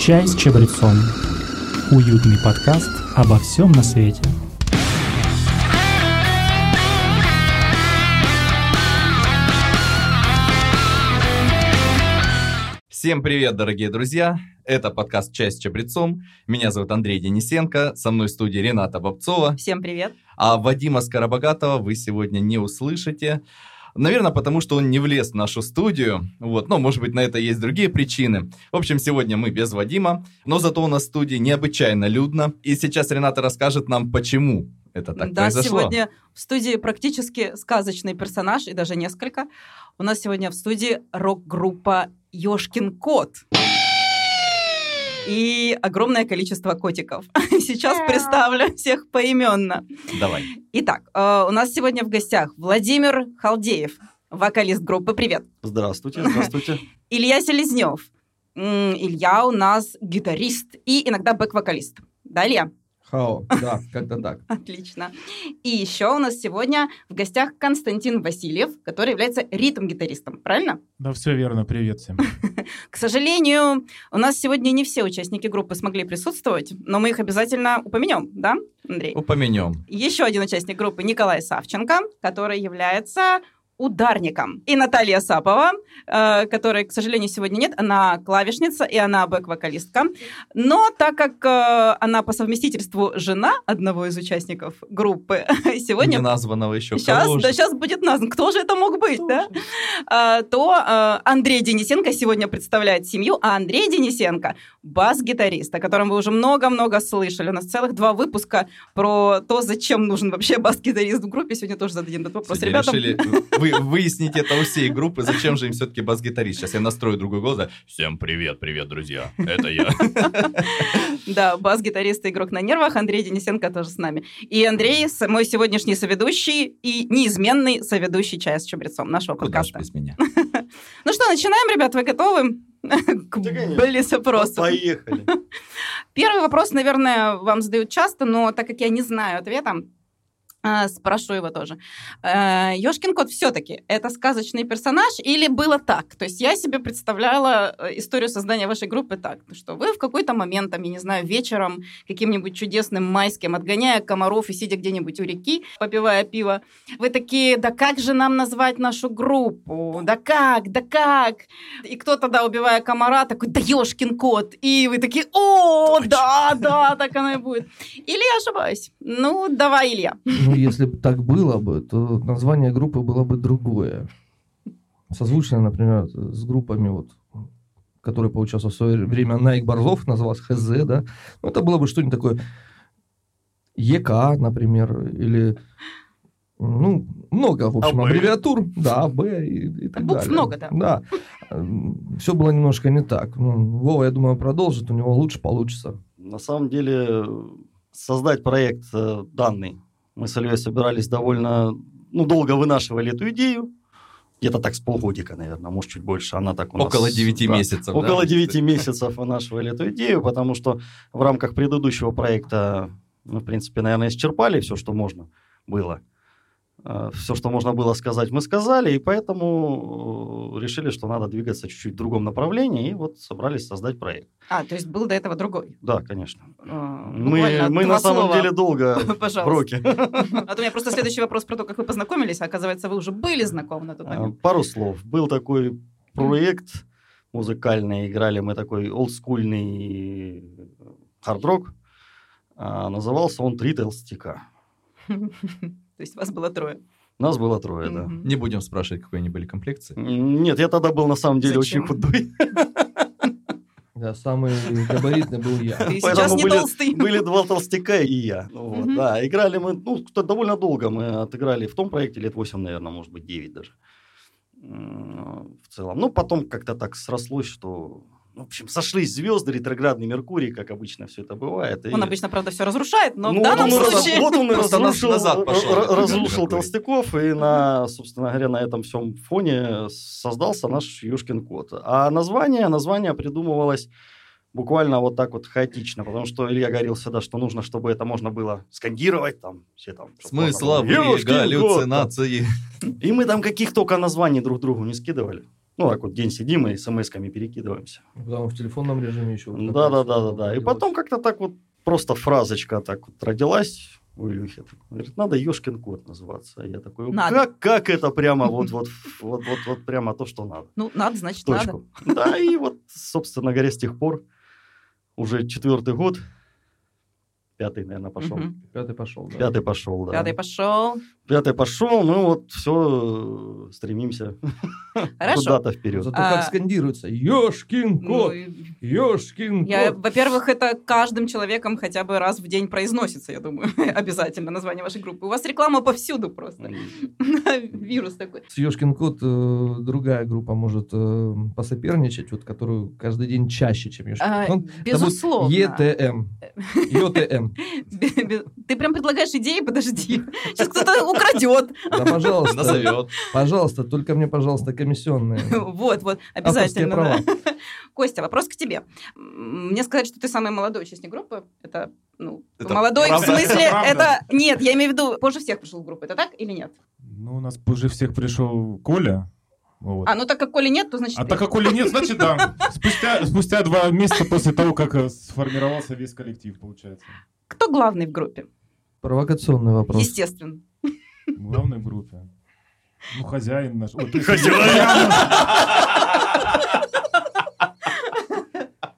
Чай с чабрецом. Уютный подкаст обо всем на свете. Всем привет, дорогие друзья! Это подкаст «Чай с чабрецом». Меня зовут Андрей Денисенко, со мной в студии Рената Бобцова. Всем привет. А Вадима Скоробогатова вы сегодня не услышите. Наверное, потому что он не влез в нашу студию. Вот, но, может быть, на это есть другие причины. В общем, сегодня мы без Вадима, но зато у нас в студии необычайно людно. И сейчас Рената расскажет нам, почему это так да, произошло. сегодня в студии практически сказочный персонаж, и даже несколько. У нас сегодня в студии рок-группа «Ёшкин кот». И огромное количество котиков. Сейчас представлю всех поименно. Давай. Итак, э, у нас сегодня в гостях Владимир Халдеев, вокалист группы «Привет». Здравствуйте, здравствуйте. Илья Селезнев. Илья у нас гитарист и иногда бэк-вокалист. Да, Илья? Хао, да, как-то так. Отлично. И еще у нас сегодня в гостях Константин Васильев, который является ритм-гитаристом, правильно? Да, все верно, привет всем. К сожалению, у нас сегодня не все участники группы смогли присутствовать, но мы их обязательно упомянем, да, Андрей? Упомянем. Еще один участник группы Николай Савченко, который является ударником. И Наталья Сапова, э, которой, к сожалению, сегодня нет. Она клавишница и она бэк-вокалистка. Но так как э, она по совместительству жена одного из участников группы, сегодня... Не названного еще. Сейчас, Кого же? да, сейчас будет назван. Кто же это мог быть, да? А, то а, Андрей Денисенко сегодня представляет семью, а Андрей Денисенко – бас-гитарист, о котором вы уже много-много слышали. У нас целых два выпуска про то, зачем нужен вообще бас-гитарист в группе. Сегодня тоже зададим этот вопрос. Сегодня Ребята, решили вы- выяснить это у всей группы, зачем же им все-таки бас-гитарист. Сейчас я настрою другой голос. Всем привет, привет, друзья. Это я. да, бас-гитарист и игрок на нервах. Андрей Денисенко тоже с нами. И Андрей – мой сегодняшний соведущий и неизменный соведущий «Чая с чабрецом» нашего подкаста. без меня? Ну что, начинаем, ребят? Вы готовы к блиц-опросу? Поехали. Первый вопрос, наверное, вам задают часто, но так как я не знаю ответа, спрошу его тоже. Ёшкин кот все-таки это сказочный персонаж или было так? То есть я себе представляла э, историю создания вашей группы так, что вы в какой-то момент, там, я не знаю, вечером каким-нибудь чудесным майским, отгоняя комаров и сидя где-нибудь у реки, попивая пиво, вы такие, да как же нам назвать нашу группу? Да как? Да как? И кто тогда, убивая комара, такой, да ёшкин кот. И вы такие, о, да, да, так оно и будет. Или я ошибаюсь? Ну, давай, Илья. Ну, если бы так было бы, то название группы было бы другое. Созвучное, например, с группами, вот, которые поучаствовал в свое время Найк Борзов, называлась ХЗ, да. Ну, это было бы что-нибудь такое ЕК, например, или ну, много, в общем, АБ. аббревиатур, да, Б и, и так Букв далее. много, да. Да. Все было немножко не так. Ну, Вова, я думаю, продолжит, у него лучше получится. На самом деле, создать проект э, данный, мы с Ильей собирались довольно, ну, долго вынашивали эту идею. Где-то так с полгодика, наверное, может, чуть больше. Она так у нас... Около 9 да, месяцев. да? Около 9 месяцев вынашивали эту идею, потому что в рамках предыдущего проекта мы, в принципе, наверное, исчерпали все, что можно было. Все, что можно было сказать, мы сказали, и поэтому э, решили, что надо двигаться чуть-чуть в другом направлении, и вот собрались создать проект. А, то есть был до этого другой. Да, конечно. А, Мы, мы на самом слова. деле долго в броке. А то у меня просто следующий вопрос про то, как вы познакомились, а оказывается, вы уже были знакомы на тот момент. Пару слов. Был такой проект музыкальный, играли мы такой олдскульный хард-рок. А, Назывался он «Три толстяка». То есть вас было трое. Нас было трое, да. Не будем спрашивать, какой они были комплекции. Нет, я тогда был на самом деле Зачем? очень худой. Да, самый габаритный был я. Ты Поэтому сейчас не были- толстый. Были два толстяка и я. Ну вот, Мгм. Да, играли мы, ну, довольно долго мы отыграли в том проекте, лет 8, наверное, может быть, 9 даже. В целом. Ну, потом как-то так срослось, что, в общем, сошлись звезды, ретроградный Меркурий, как обычно все это бывает. и- Он обычно, правда, все разрушает, но Ну, в данном вот он и раз- случае... вот он и разрушил, назад пошел, р- р- ретроградный разрушил. Толстяков, и на, собственно говоря, на этом всем фоне создался наш Юшкин кот. А название, название придумывалось буквально вот так вот хаотично, потому что Илья говорил всегда, что нужно, чтобы это можно было скандировать, там, все там... Смысловые галлюцинации. там. И мы там каких только названий друг другу не скидывали. Ну, так вот день сидим и смс-ками перекидываемся. Потому в телефонном режиме еще. вот Да, да, как раз да, да, да. И потом как-то так вот просто фразочка так вот родилась у Илюхи. Говорит, надо Ёшкин кот называться. А я такой, Надо. как, как это прямо вот, вот, вот, вот, вот прямо то, что надо. Ну, надо, значит, надо. Точку. Да, и вот, собственно говоря, с тех пор уже четвертый год, пятый, наверное, пошел. Мгм. Пятый пошел, да. Пятый пошел, да. Пятый пошел. Пятый пошел, ну вот все стремимся Хорошо. куда-то вперед. Зато А- как скандируется. Ёшкин Ну, кот! и Ёшкин Я, кот! во-первых, это каждым человеком хотя бы раз в день произносится, я думаю, обязательно название вашей группы. У вас реклама повсюду просто. Вирус такой. С Ёшкин кот э, другая группа может э, посоперничать, вот, которую каждый день чаще, чем Ёшкин А, кот. Будет Безусловно. ЕТМ. ЙТМ. Ты прям предлагаешь идеи, подожди. Сейчас кто-то украдет. Да, пожалуйста. Назовет. Пожалуйста, только мне, пожалуйста, комиссионные. Вот, вот, обязательно. Костя, вопрос к тебе. Мне сказать, что ты самый молодой участник группы, это, ну, Это молодой правда? в смысле, Это это, нет, я имею в виду, позже всех пришел в группу, это так или нет? Ну, у нас позже всех пришел Коля. Вот. А, ну так как Коли нет, то значит А так как Коли нет, значит да. Спустя, спустя два месяца после того, как э, сформировался весь коллектив, получается. Кто главный в группе? Провокационный вопрос. Естественно. Главный в группе. Ну, хозяин наш. Ой, есть-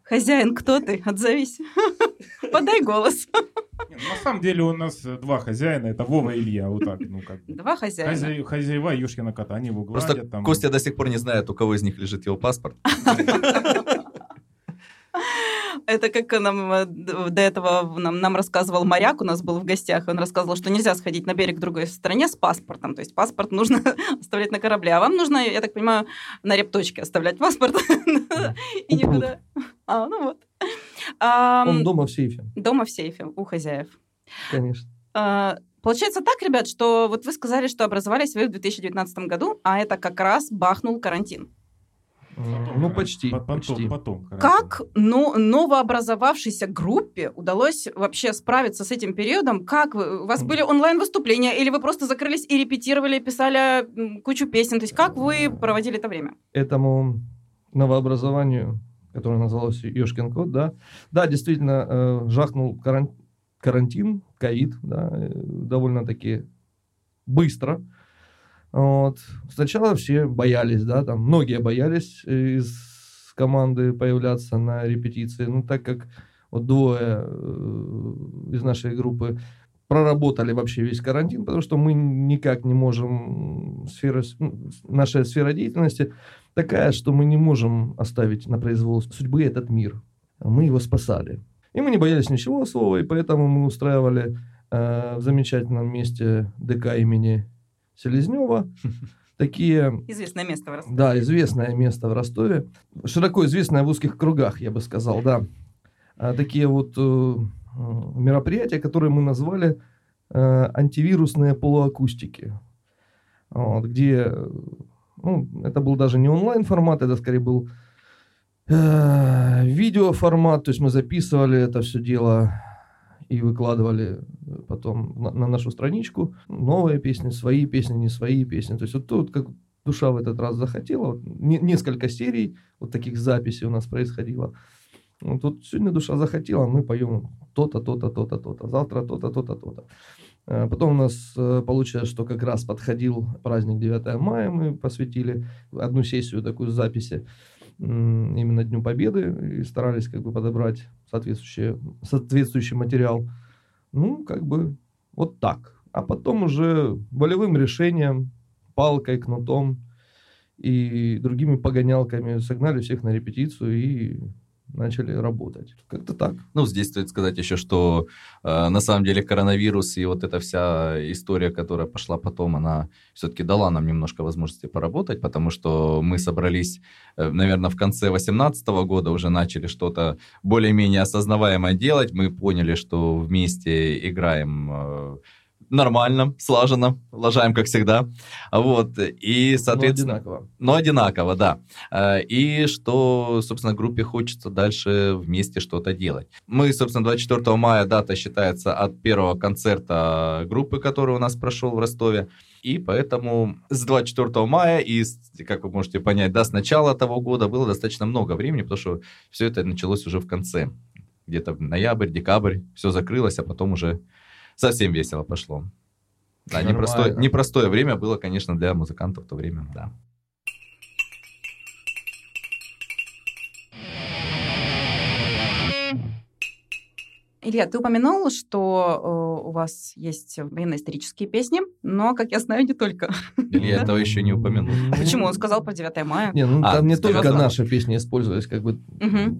Хозяин, кто ты? Отзовись. Подай голос. Нет, ну, На самом деле у нас э, два хозяина, это Вова и Илья, вот так, ну как. Два хозяина. Хозя- Хозяева Юшкина кота, они его гладят Просто там. Костя до сих пор не знает, у кого из них лежит его паспорт. Это как нам э, до этого нам, нам рассказывал моряк, у нас был в гостях, он рассказывал, что нельзя сходить на берег в другой стране с паспортом, то есть паспорт нужно оставлять на корабле, а вам нужно, я так понимаю, на репточке оставлять паспорт и никуда. А, ну вот. Он дома в сейфе, Дома в сейфе у хозяев. конечно. А, Получается так, ребят, что вот вы сказали, что образовались вы в 2019 году, а это как раз бахнул карантин. Потом, Ну, почти, Потом, почти. потом. Как ну, новообразовавшейся группе удалось вообще справиться с этим периодом? Как вы, у вас были онлайн-выступления, или вы просто закрылись и репетировали, писали кучу песен? То есть как вы проводили это время? этому новообразованию, которое называлось Ёшкин кот, да, да, действительно, э, жахнул каран- карантин, ковид, да, э, довольно-таки быстро. Вот. Сначала все боялись, да, там многие боялись э, из команды появляться на репетиции, ну, так как вот двое э, из нашей группы проработали вообще весь карантин, потому что мы никак не можем, сфера, ну, наша сфера деятельности такая, что мы не можем оставить на произвол судьбы этот мир. Мы его спасали. И мы не боялись ничего слова, и поэтому мы устраивали э, в замечательном месте ДК имени Селезнева такие Известное место в Ростове. да, известное место в Ростове. Широко известное в узких кругах, я бы сказал, да. А, такие вот э, э, мероприятия, которые мы назвали э, антивирусные полуакустики. Вот, где, э, ну, это был даже не онлайн формат, это скорее был э, видеоформат, то есть мы записывали это все дело и выкладывали потом на, на нашу страничку новые песни, свои песни, не свои песни. То есть вот тут как душа в этот раз захотела. Вот не- несколько серий вот таких записей у нас происходило. Вот тут сегодня душа захотела, мы поем то-то, то-то, то-то, то-то, завтра то-то, то-то, то-то. Э, Потом у нас э, получилось, что как раз подходил праздник 9 мая, мы посвятили одну сессию такую записи именно Дню Победы и старались как бы подобрать соответствующий, соответствующий материал. Ну, как бы вот так. А потом уже волевым решением, палкой, кнутом и другими погонялками согнали всех на репетицию и начали работать. Как-то так. Ну, здесь стоит сказать еще, что э, на самом деле коронавирус и вот эта вся история, которая пошла потом, она все-таки дала нам немножко возможности поработать, потому что мы собрались, э, наверное, в конце 2018 года уже начали что-то более-менее осознаваемое делать. Мы поняли, что вместе играем э, нормально, слаженно, лажаем, как всегда. Вот. И, Но соответственно... одинаково. Но одинаково, да. Э, И что, собственно, группе хочется дальше вместе что-то делать. Мы, собственно, 24 мая дата считается от первого концерта группы, который у нас прошел в Ростове. И поэтому с 24 мая и, как вы можете понять, да, с начала того года было достаточно много времени, потому что все это началось уже в конце. Где-то в ноябрь, декабрь, все закрылось, а потом уже совсем весело пошло. Да, непростое, непростое время было, конечно, для музыкантов в то время, да. Илья, ты упомянул, что э, у вас есть военно-исторические песни, но, как я знаю, не только. Или я этого еще не упомянул. Почему? Он сказал про 9 мая. Не, ну А, там не только наши песни использовались, как бы.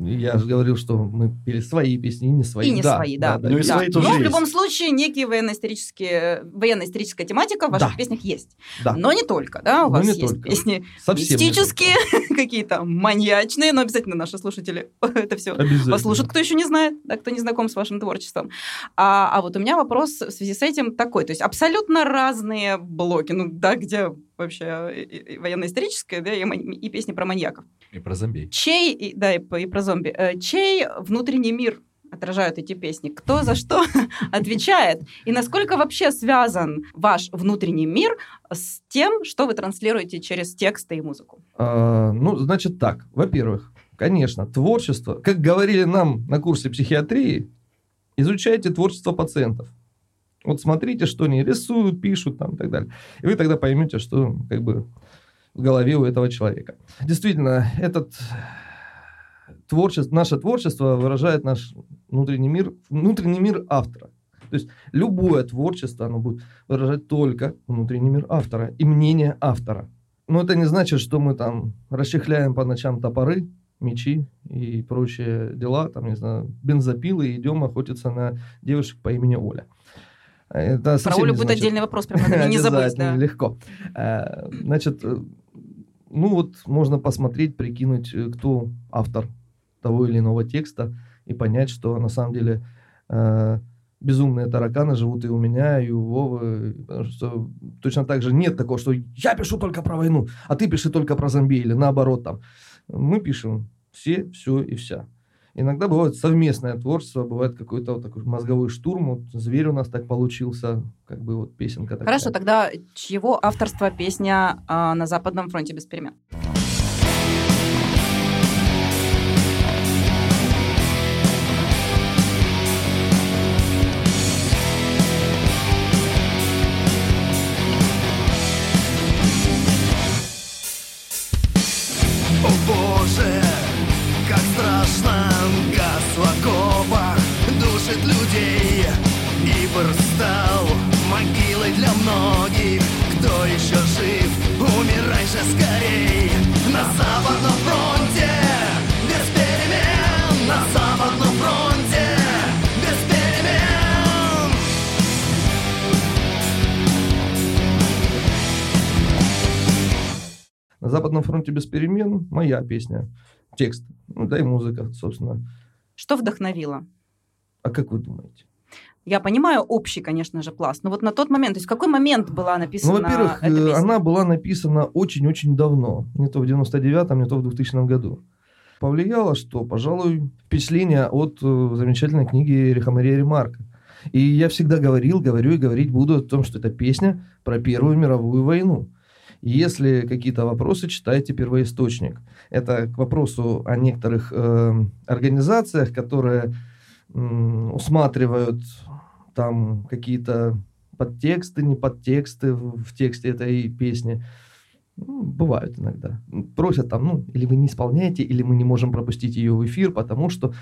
Я же говорил, что мы пели свои песни, и не свои. И не свои, да. Ну и Да. свои тоже Но в любом случае некие военно-исторические, военно-историческая тематика в ваших Да. песнях есть. Да. Но не только, да, у Но вас есть только. песни Совсем мистические, какие-то маньячные, но обязательно наши слушатели это все послушают, кто еще не знает, да, кто не знаком с вашим творчеством. А, а вот у меня вопрос в связи с этим такой, то есть абсолютно разные блоки, ну да, где вообще военно-историческое, да, и, и песни про маньяков. И про зомби. Чей, и- да, и, и про зомби, э, чей внутренний мир отражают эти песни? Кто за что отвечает? И насколько вообще связан ваш внутренний мир с тем, что вы транслируете через тексты и музыку? А, ну, значит так. Во-первых, конечно, творчество. Как говорили нам на курсе психиатрии, изучайте творчество пациентов. Вот смотрите, что они рисуют, пишут там и так далее. И вы тогда поймете, что как бы в голове у этого человека. Действительно, этот творчество, наше творчество выражает наш внутренний мир, внутренний мир автора. То есть любое творчество, оно будет выражать только внутренний мир автора и мнение автора. Но это не значит, что мы там расчехляем по ночам топоры, мечи и прочие дела, там, не знаю, бензопилы идем охотиться на девушек по имени Оля. Это Про Олю будет отдельный вопрос, прям надо не забыть. Да. легко. Э, Значит, э, ну вот можно посмотреть, прикинуть, э, кто автор того или иного текста и понять, что на самом деле безумные тараканы живут и у меня, и у Вовы. Потому что точно так же нет такого, что я пишу только про войну, а ты пиши только про зомби или наоборот там. Мы пишем все, все и вся. Иногда бывает совместное творчество, бывает какой-то вот такой мозговой штурм. Вот зверь у нас так получился, как бы вот песенка такая. Хорошо, тогда чьего авторства песня а, на Западном фронте без перемен? Фронте без перемен моя песня, текст, ну да и музыка, собственно. Что вдохновило? А как вы думаете? Я понимаю общий, конечно же, пласт, но вот на тот момент, то есть в какой момент была написана Ну, во-первых, эта э, песня? она была написана очень-очень давно, не то в 99-м, не то в 2000 году. Повлияло, что, пожалуй, впечатление от э, замечательной книги Эриха Мария Ремарка. И я всегда говорил, говорю и говорить буду о том, что это песня про Первую мировую войну. Если какие-то вопросы, читайте первоисточник. Это к вопросу о некоторых э, организациях, которые м, усматривают там какие-то подтексты, не подтексты в, в тексте этой песни. Ну, бывают иногда. Просят там, ну, или вы не исполняете, или мы не можем пропустить ее в эфир, потому что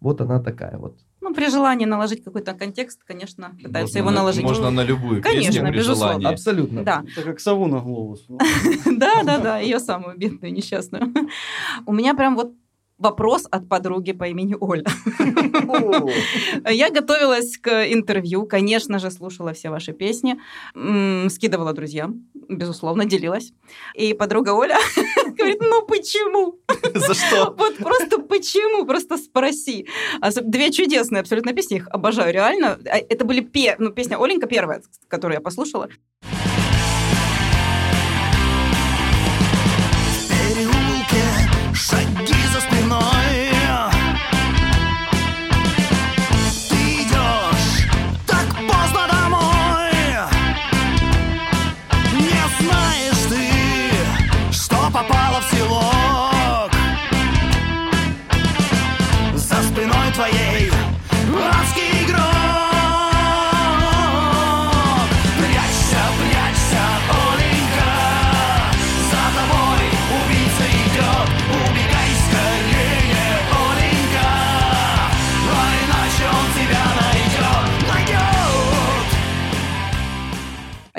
вот она такая вот. Ну, при желании наложить какой-то контекст, конечно, пытаются Можно его на- наложить. Можно на любую Конечно, песню при безусловно. желании. Абсолютно. Да, Это как сову на голову. Да, да, да, ее самую бедную, несчастную. У меня прям вот вопрос от подруги по имени Оля. Я готовилась к интервью, конечно же, слушала все ваши песни, скидывала друзьям, безусловно, делилась. И подруга Оля говорит, ну почему? За что? Вот просто почему? Просто спроси. Особ- Две чудесные абсолютно песни, их обожаю реально. А Это были пе- ну, песня Оленька первая, которую я послушала.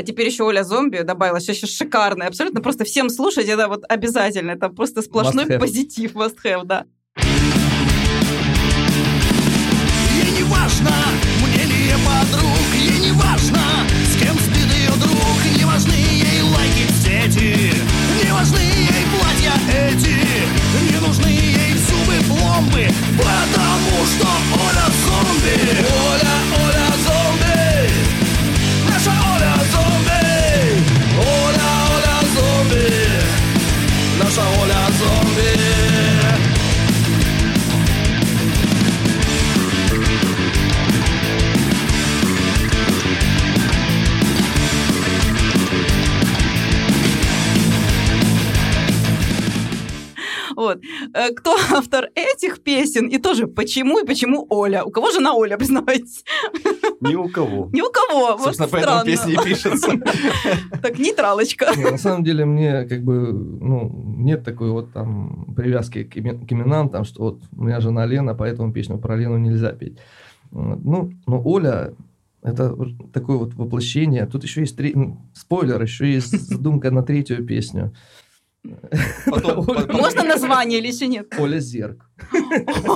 Теперь еще Оля Зомби добавилась, еще шикарная, абсолютно просто всем слушать, это вот обязательно, это просто сплошной Must have. позитив, must have, да. Ей не важно мнение подруг Ей не важно, с кем спит ее друг. Не важны ей лайки в сети Не важны ей платья эти. Не нужны ей зубы пломбы Потому что Вот. Э, Кто автор этих песен и тоже почему и почему Оля? У кого жена Оля, признавайтесь? Ни у кого. Ни у кого. Вот Собственно, поэтому странно. песни и пишутся. Так, нейтралочка. Не, на самом деле мне как бы, ну, нет такой вот там привязки к, имен- к именам, там, что вот у меня жена Лена, поэтому песню про Лену нельзя петь. Вот. Ну, но Оля, это вот такое вот воплощение. Тут еще есть три... спойлер, еще есть задумка на третью песню. Потом- потом- Можно название или еще нет? Оля Зерк.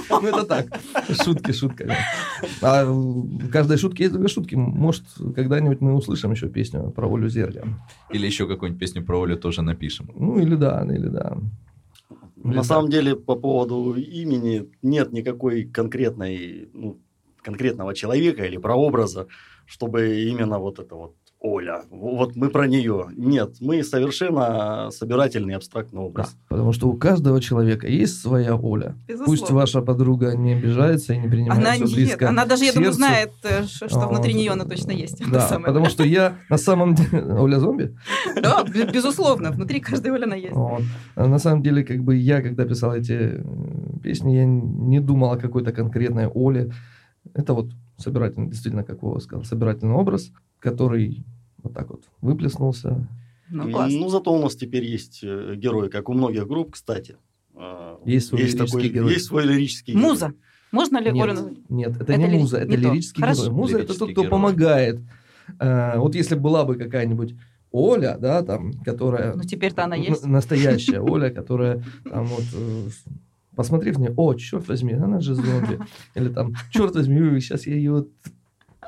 Ну, это так. Шутки шутками. А в каждой шутке есть две шутки. Может, когда-нибудь мы услышим еще песню про Олю Зерга. Или еще какую-нибудь песню про Олю тоже напишем. Ну, или да, или да. Или На самом деле, по поводу имени нет никакой конкретной, ну, конкретного человека или прообраза, чтобы именно вот это вот Оля, вот мы про нее. Нет, мы совершенно собирательный абстрактный Да, образ. потому что у каждого человека есть своя Оля. Безусловно. Пусть ваша подруга не обижается и не принимает Она всё нет, близко она даже, я думаю, знает, э, что А, внутри вот. нее она точно есть. Да, самое. потому что я на самом деле... Оля зомби? Да, бе- безусловно, внутри каждой Оли она есть. Вот. А на самом деле, как бы я, когда писал эти э, песни, я не думал о какой-то конкретной Оле. Это вот собирательный, действительно, как Вова сказал, собирательный образ, который вот так вот выплеснулся. Ну, И, ну, зато у нас теперь есть э, герой, как у многих групп, кстати. Э, Есть свой лирический герой. Есть свой лирический герой. Муза. Можно ли Нет, назвать? нет, это, Это не ли- муза, это не то. лирический Хорошо. герой. Муза это Лирический тот, кто герой. помогает. Э, вот если была бы какая-нибудь Оля, да, там, которая... Ну, теперь-то она есть. Настоящая Оля, которая там вот... э, Посмотрев на нее, о, черт возьми, она же зомби. Или там, черт возьми, сейчас я ее...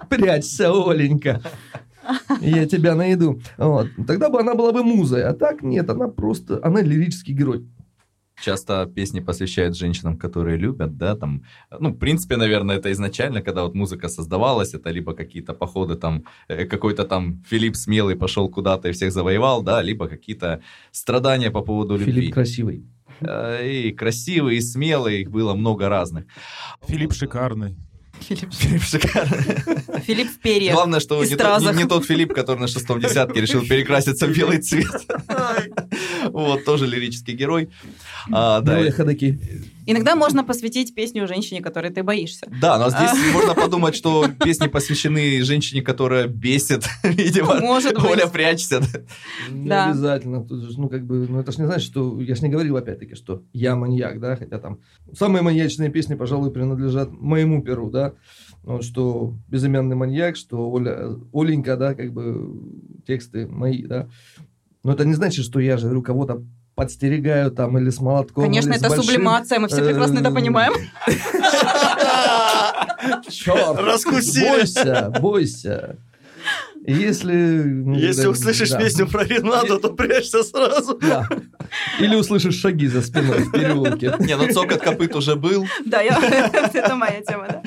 Прячься, Оленька. Я тебя найду. Вот. Тогда бы она была бы музой. А так нет, она просто... Она лирический герой. Часто песни посвящают женщинам, которые любят, да, там, ну, в принципе, наверное, это изначально, когда вот музыка создавалась, это либо какие-то походы, там, э, какой-то там Филипп смелый пошел куда-то и всех завоевал, да, либо какие-то страдания по поводу любви. Филипп красивый. Э, И красивый, и смелый, их было много разных. Филипп шикарный. Филипп, Филипп шикарный. Филипп в перьях. Главное, что не, не тот Филипп, который на шестом десятке решил перекраситься в белый цвет. Вот, тоже лирический герой. А, да, Белые ходаки. Иногда можно посвятить песню женщине, которой ты боишься. Да, но здесь А. можно подумать, что песни посвящены женщине, которая бесит, видимо. Может быть. Оля, прячься. Не Да. обязательно. Тут же, ну, как бы, ну, это ж не значит, что... Я ж не говорил, опять-таки, что я маньяк, да, хотя там самые маньячные песни, пожалуй, принадлежат моему перу, да. Вот, что безымянный маньяк, что Оля, Оленька, да, как бы тексты мои, да. Но это не значит, что я же говорю, кого-то подстерегаю там или с молотком. Конечно, или с это большим, сублимация, мы все прекрасно это э, понимаем. Черт, Раскусили. бойся, бойся. Если... ну, Если да, услышишь да. песню про Ренату, то прячься сразу. Да. Или услышишь шаги за спиной в переулке. Не, ну цокот копыт уже был. Да, я- это моя тема, да.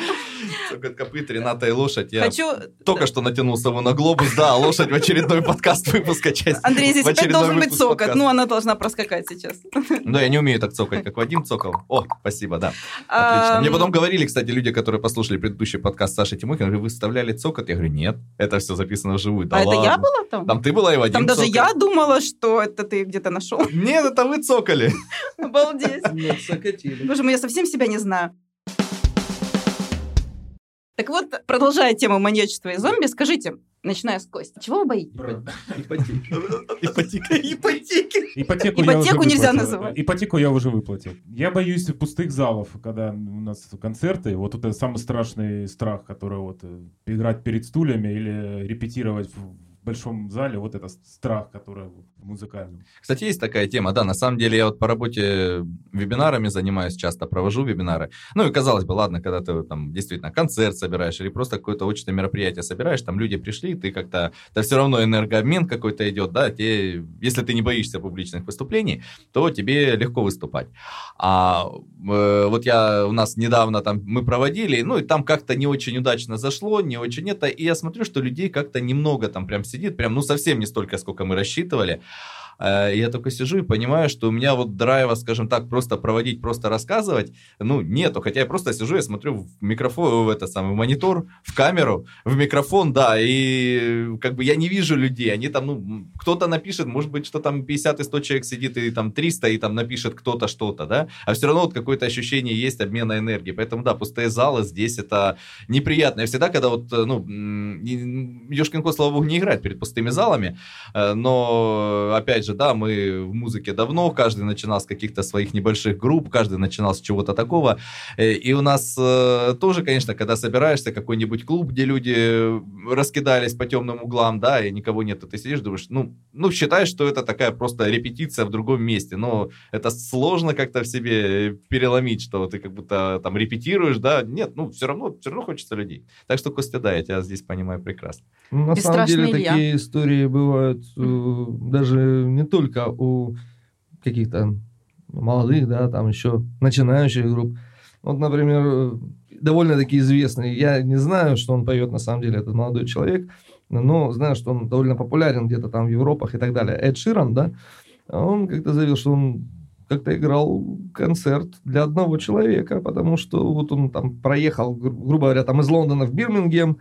Цокот копыт, Рената и лошадь. Я Хочу... только что натянул сову на глобус. Да, лошадь в очередной подкаст выпуска часть. Андрей, здесь опять должен быть цокот. подкаста. Ну, она должна проскакать сейчас. Да, я не умею так цокать, как Вадим цокал. О, спасибо, да. Отлично. Мне потом говорили, кстати, люди, которые послушали предыдущий подкаст Саши Тимохина, вы вставляли цокот? Я говорю, нет, это все записано вживую. Да А это я ладно. была там? Там ты была и Вадим Там даже цокал. я думала, что это ты где-то нашел. Нет, это вы цокали. Обалдеть. Нет, сократили. Боже мой, я совсем себя не знаю. Так вот, продолжая тему маньячества и зомби, скажите, начиная с Кости, чего вы боитесь? Ипотека. Ипотеки. Ипотеку, Ипотеку нельзя называть. Ипотеку я уже выплатил. Я боюсь пустых залов, когда у нас концерты. Вот это самый страшный страх, который вот э, играть перед стульями или репетировать в большом зале вот этот страх, который в музыкальном. Кстати, есть такая тема, да, на самом деле я вот по работе вебинарами занимаюсь, часто провожу вебинары. Ну и казалось бы, ладно, когда ты там действительно концерт собираешь или просто какое-то очное мероприятие собираешь, там люди пришли, ты как-то, да все равно энергообмен какой-то идет, да, те, если ты не боишься публичных выступлений, то тебе легко выступать. А э, вот я, у нас недавно там мы проводили, ну и там как-то не очень удачно зашло, не очень это, и я смотрю, что людей как-то немного там прям сидит, прям, ну, совсем не столько, сколько мы рассчитывали. Э, я только сижу и понимаю, что у меня вот драйва, скажем так, просто проводить, просто рассказывать, ну, нету. Хотя я просто сижу, я смотрю в микрофон, в этот самый монитор, в камеру, в микрофон, да, и как бы я не вижу людей. Они там, ну, кто-то напишет, может быть, что там 50 и 100 человек сидит, и там 300, и там напишет кто-то что-то, да, а все равно вот какое-то ощущение есть обмена энергии. Поэтому, да, пустые залы здесь это неприятно. Я всегда, когда вот, ну, Ёшкин кот, слава богу, не играет перед пустыми залами, э, но, опять же, да, мы в музыке давно, каждый начинал с каких-то своих небольших групп, каждый начинал с чего-то такого. Э, и у нас э, тоже, конечно, когда собираешься, какой-нибудь клуб, где люди раскидались по темным углам, да, и никого нет, ты сидишь, думаешь, ну, ну, считаешь, что это такая просто репетиция в другом месте, но это сложно как-то в себе переломить, что ты как будто там репетируешь, да, нет, ну, все равно, все равно хочется людей. Так что, Костя, да, я тебя здесь понимаю прекрасно. Ну, на самом деле Илья. такие истории бывают э, даже не только у каких-то молодых, да, там еще начинающих групп. Вот, например, довольно-таки известный, я не знаю, что он поет на самом деле, этот молодой человек, но знаю, что он довольно популярен где-то там в Европах и так далее. Эд Ширан, да, он как-то заявил, что он как-то играл концерт для одного человека, потому что вот он там проехал, гру- грубо говоря, там из Лондона в Бирмингем,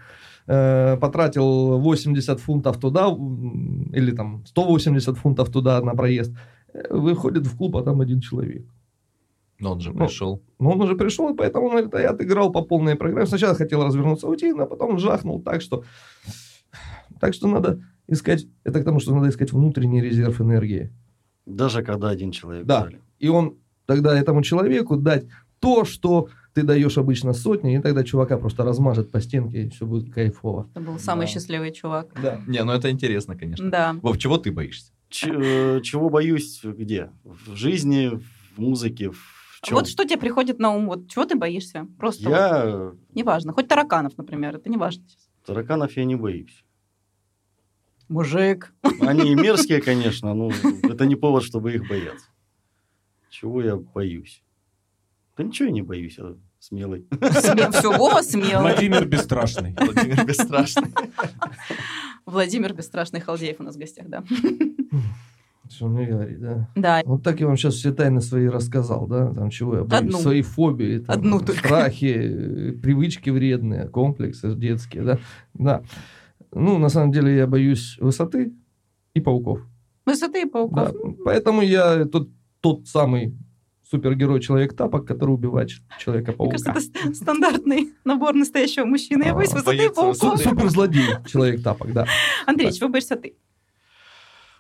э, потратил 80 фунтов туда, или там 180 фунтов туда на проезд, э, выходит в клуб, а там один человек. Но он же ну, пришел. Ну, он уже пришел, и поэтому он говорит, а я отыграл по полной программе. Сначала хотел развернуться уйти, а потом жахнул так, что... Так что надо искать... Это к тому, что надо искать внутренний резерв энергии. Даже когда один человек Да. И он тогда этому человеку дать то, что ты даешь обычно сотни, и тогда чувака просто размажет по стенке, и все будет кайфово. Это был самый да. счастливый чувак. Да. Не, ну это интересно, конечно. Да. Вов, чего ты боишься? Ч- э, чего боюсь где? В жизни, в музыке, в чем? Вот что тебе приходит на ум? Вот чего ты боишься? Просто я... Вот, неважно. Хоть тараканов, например, это не важно. Тараканов я не боюсь. Мужик. Они мерзкие, конечно, но это не повод, чтобы их бояться. Чего я боюсь? Да ничего я не боюсь. Смелый. Все, Вова смелый. Владимир Бесстрашный. Владимир Бесстрашный. Владимир Бесстрашный Халдеев у нас в гостях, да. Что мне говорит, да? Да. Вот так я вам сейчас все тайны свои рассказал, да? Там чего я боюсь, Одну. свои фобии, там, Одну только. страхи, привычки вредные, комплексы детские, да? Да. Ну, на самом деле я боюсь высоты и пауков. Высоты и пауков. Да. Поэтому я тот, тот самый супергерой Человек-тапок, который убивает Человека-паука. Мне кажется, это стандартный набор настоящего мужчины. Я боюсь А, высоты и боится пауков. высоты. Суперзлодей Человек-тапок, да. Андрей, чего боишься ты?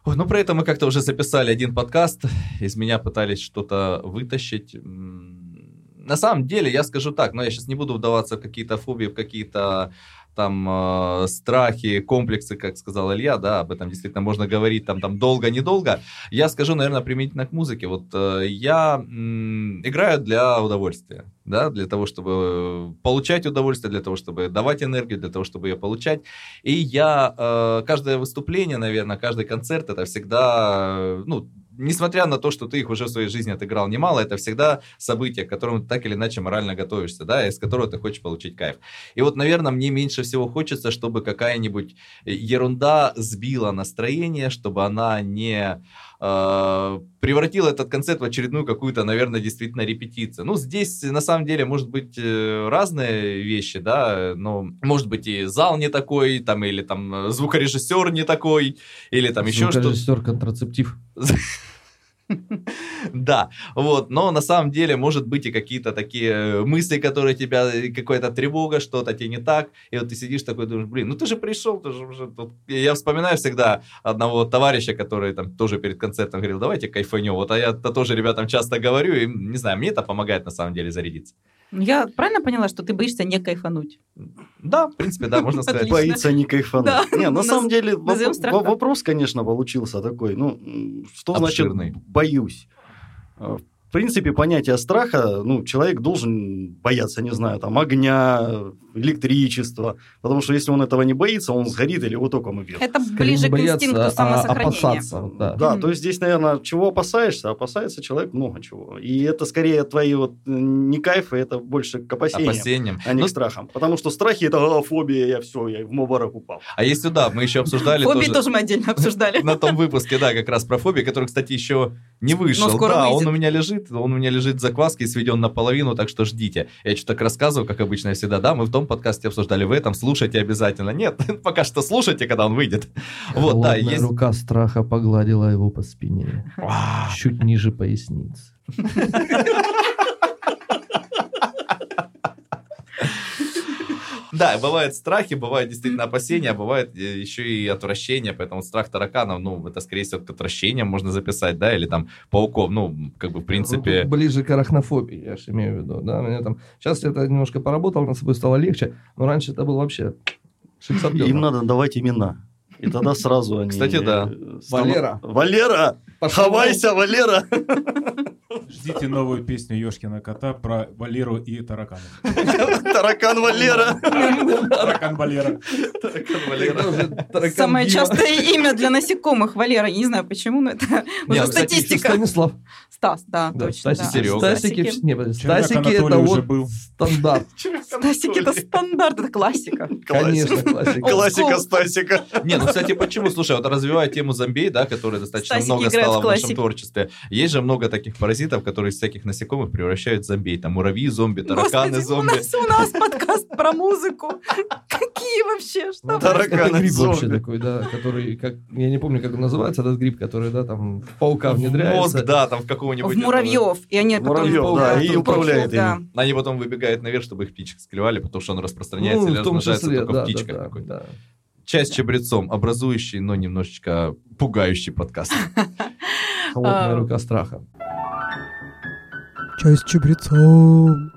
Ну, про это мы как-то уже записали один подкаст. Из меня пытались что-то вытащить. На самом деле, я скажу так, но я сейчас не буду вдаваться в какие-то фобии, в какие-то там э, страхи, комплексы, как сказал Илья, да, об этом действительно можно говорить там, там долго-недолго. Я скажу, наверное, применительно к музыке. Вот э, я м, играю для удовольствия, да, для того, чтобы получать удовольствие, для того, чтобы давать энергию, для того, чтобы ее получать. И я э, каждое выступление, наверное, каждый концерт, это всегда, э, ну, несмотря на то, что ты их уже в своей жизни отыграл немало, это всегда событие, к которому ты так или иначе морально готовишься, да, из которого ты хочешь получить кайф. И вот, наверное, мне меньше всего хочется, чтобы какая-нибудь ерунда сбила настроение, чтобы она не э, превратила этот концерт в очередную какую-то, наверное, действительно репетицию. Ну, здесь, на самом деле, может быть э, разные вещи, да, но может быть и зал не такой, там, или там звукорежиссер не такой, или там еще что-то. Звукорежиссер контрацептив. Да, вот, но на самом деле может быть и какие-то такие мысли, которые тебя, какая-то тревога, что-то тебе не так, и вот ты сидишь такой, думаешь, блин, ну ты же пришел, ты же уже тут... Я вспоминаю всегда одного товарища, который там тоже перед концертом говорил, давайте кайфанем, вот, а я -то тоже ребятам часто говорю, и, не знаю, мне это помогает на самом деле зарядиться. Я правильно поняла, что ты боишься не кайфануть? Да, в принципе, да, можно сказать. Отлично. Боится не кайфануть. Да. Не, на самом деле воп- вопрос, конечно, получился такой. Ну, что Обширный. значит боюсь? А, В принципе, понятие страха, ну, человек должен бояться, не знаю, там, огня, электричества. Потому что если он этого не боится, он сгорит или его током убьет. Это Скорее ближе не к бояться, инстинкту а самосохранения. опасаться. вот, Да. Да, Мгм. то есть здесь, наверное, чего опасаешься? Опасается человек много чего. И это скорее твои вот не кайфы, это больше к опасениям, Опасением. а не Ну, к страхам. Потому что страхи это «А, фобия, я все, я в обморок упал. а есть сюда, мы еще обсуждали Фобии тоже тоже мы отдельно обсуждали. на том выпуске, да, как раз про фобии, который, кстати, еще не вышел. скоро да, выйдет. он у меня лежит, он у меня лежит в закваске, сведен наполовину, так что ждите. Я что-то так рассказываю, как обычно я всегда, да, мы в том подкасте обсуждали, в этом слушайте обязательно. Нет, пока что слушайте, когда он выйдет. Вот, да, есть... рука страха погладила его по спине, чуть ниже поясницы. Да, бывают страхи, бывают действительно опасения, а бывает э, еще и отвращение, поэтому страх тараканов, ну, это скорее всего к отвращениям можно записать, да, или там пауков, ну, как бы в принципе... Ну, Ближе к арахнофобии, я же имею в виду. Да? Мне там... Сейчас я это немножко поработал, над собой стало легче, но раньше это было вообще. Им надо давать имена. И тогда сразу они... Кстати, да. э, Валера. Валера! Пошел Хавайся, Валера! Ждите новую песню Ёшкина кота про Валеру и тараканов. Таракан Валера! Таракан Валера. Таракан Валера. Самое частое имя для насекомых, Валера. Я не знаю почему, но это уже ну, статистика. Станислав. Стас, да, точно. Стасики, Стасики. это вот был. стандарт. Стасики это стандарт, это классика. Конечно, классика. Классика. Стасика. Не, ну, кстати, почему? Слушай, вот развивая тему зомбей, да, которая достаточно много играют стала в нашем творчестве, есть же много таких паразитов, которые из всяких насекомых превращают в зомбей. Там муравьи зомби, тараканы Господи, у зомби. нас, у нас подкаст про музыку. Какие вообще? Что? Ну, Тараканы Это гриб зомби. вообще такой, да, который, как, я не помню, как он называется, этот гриб, который, да, там, в паука внедряется. Мозг, да, там в какого-нибудь... В муравьев. И они потом... Муравьев, да, и управляет Да. ими. Они потом выбегают наверх, чтобы их птичек склевали, потому что он распространяется Ну, или в том размножается числе, только да, в птичках да, да, какой-то. да. Часть чабрецом, образующий, но немножечко пугающий подкаст. Холодная А. рука страха. Чай с чабрецом.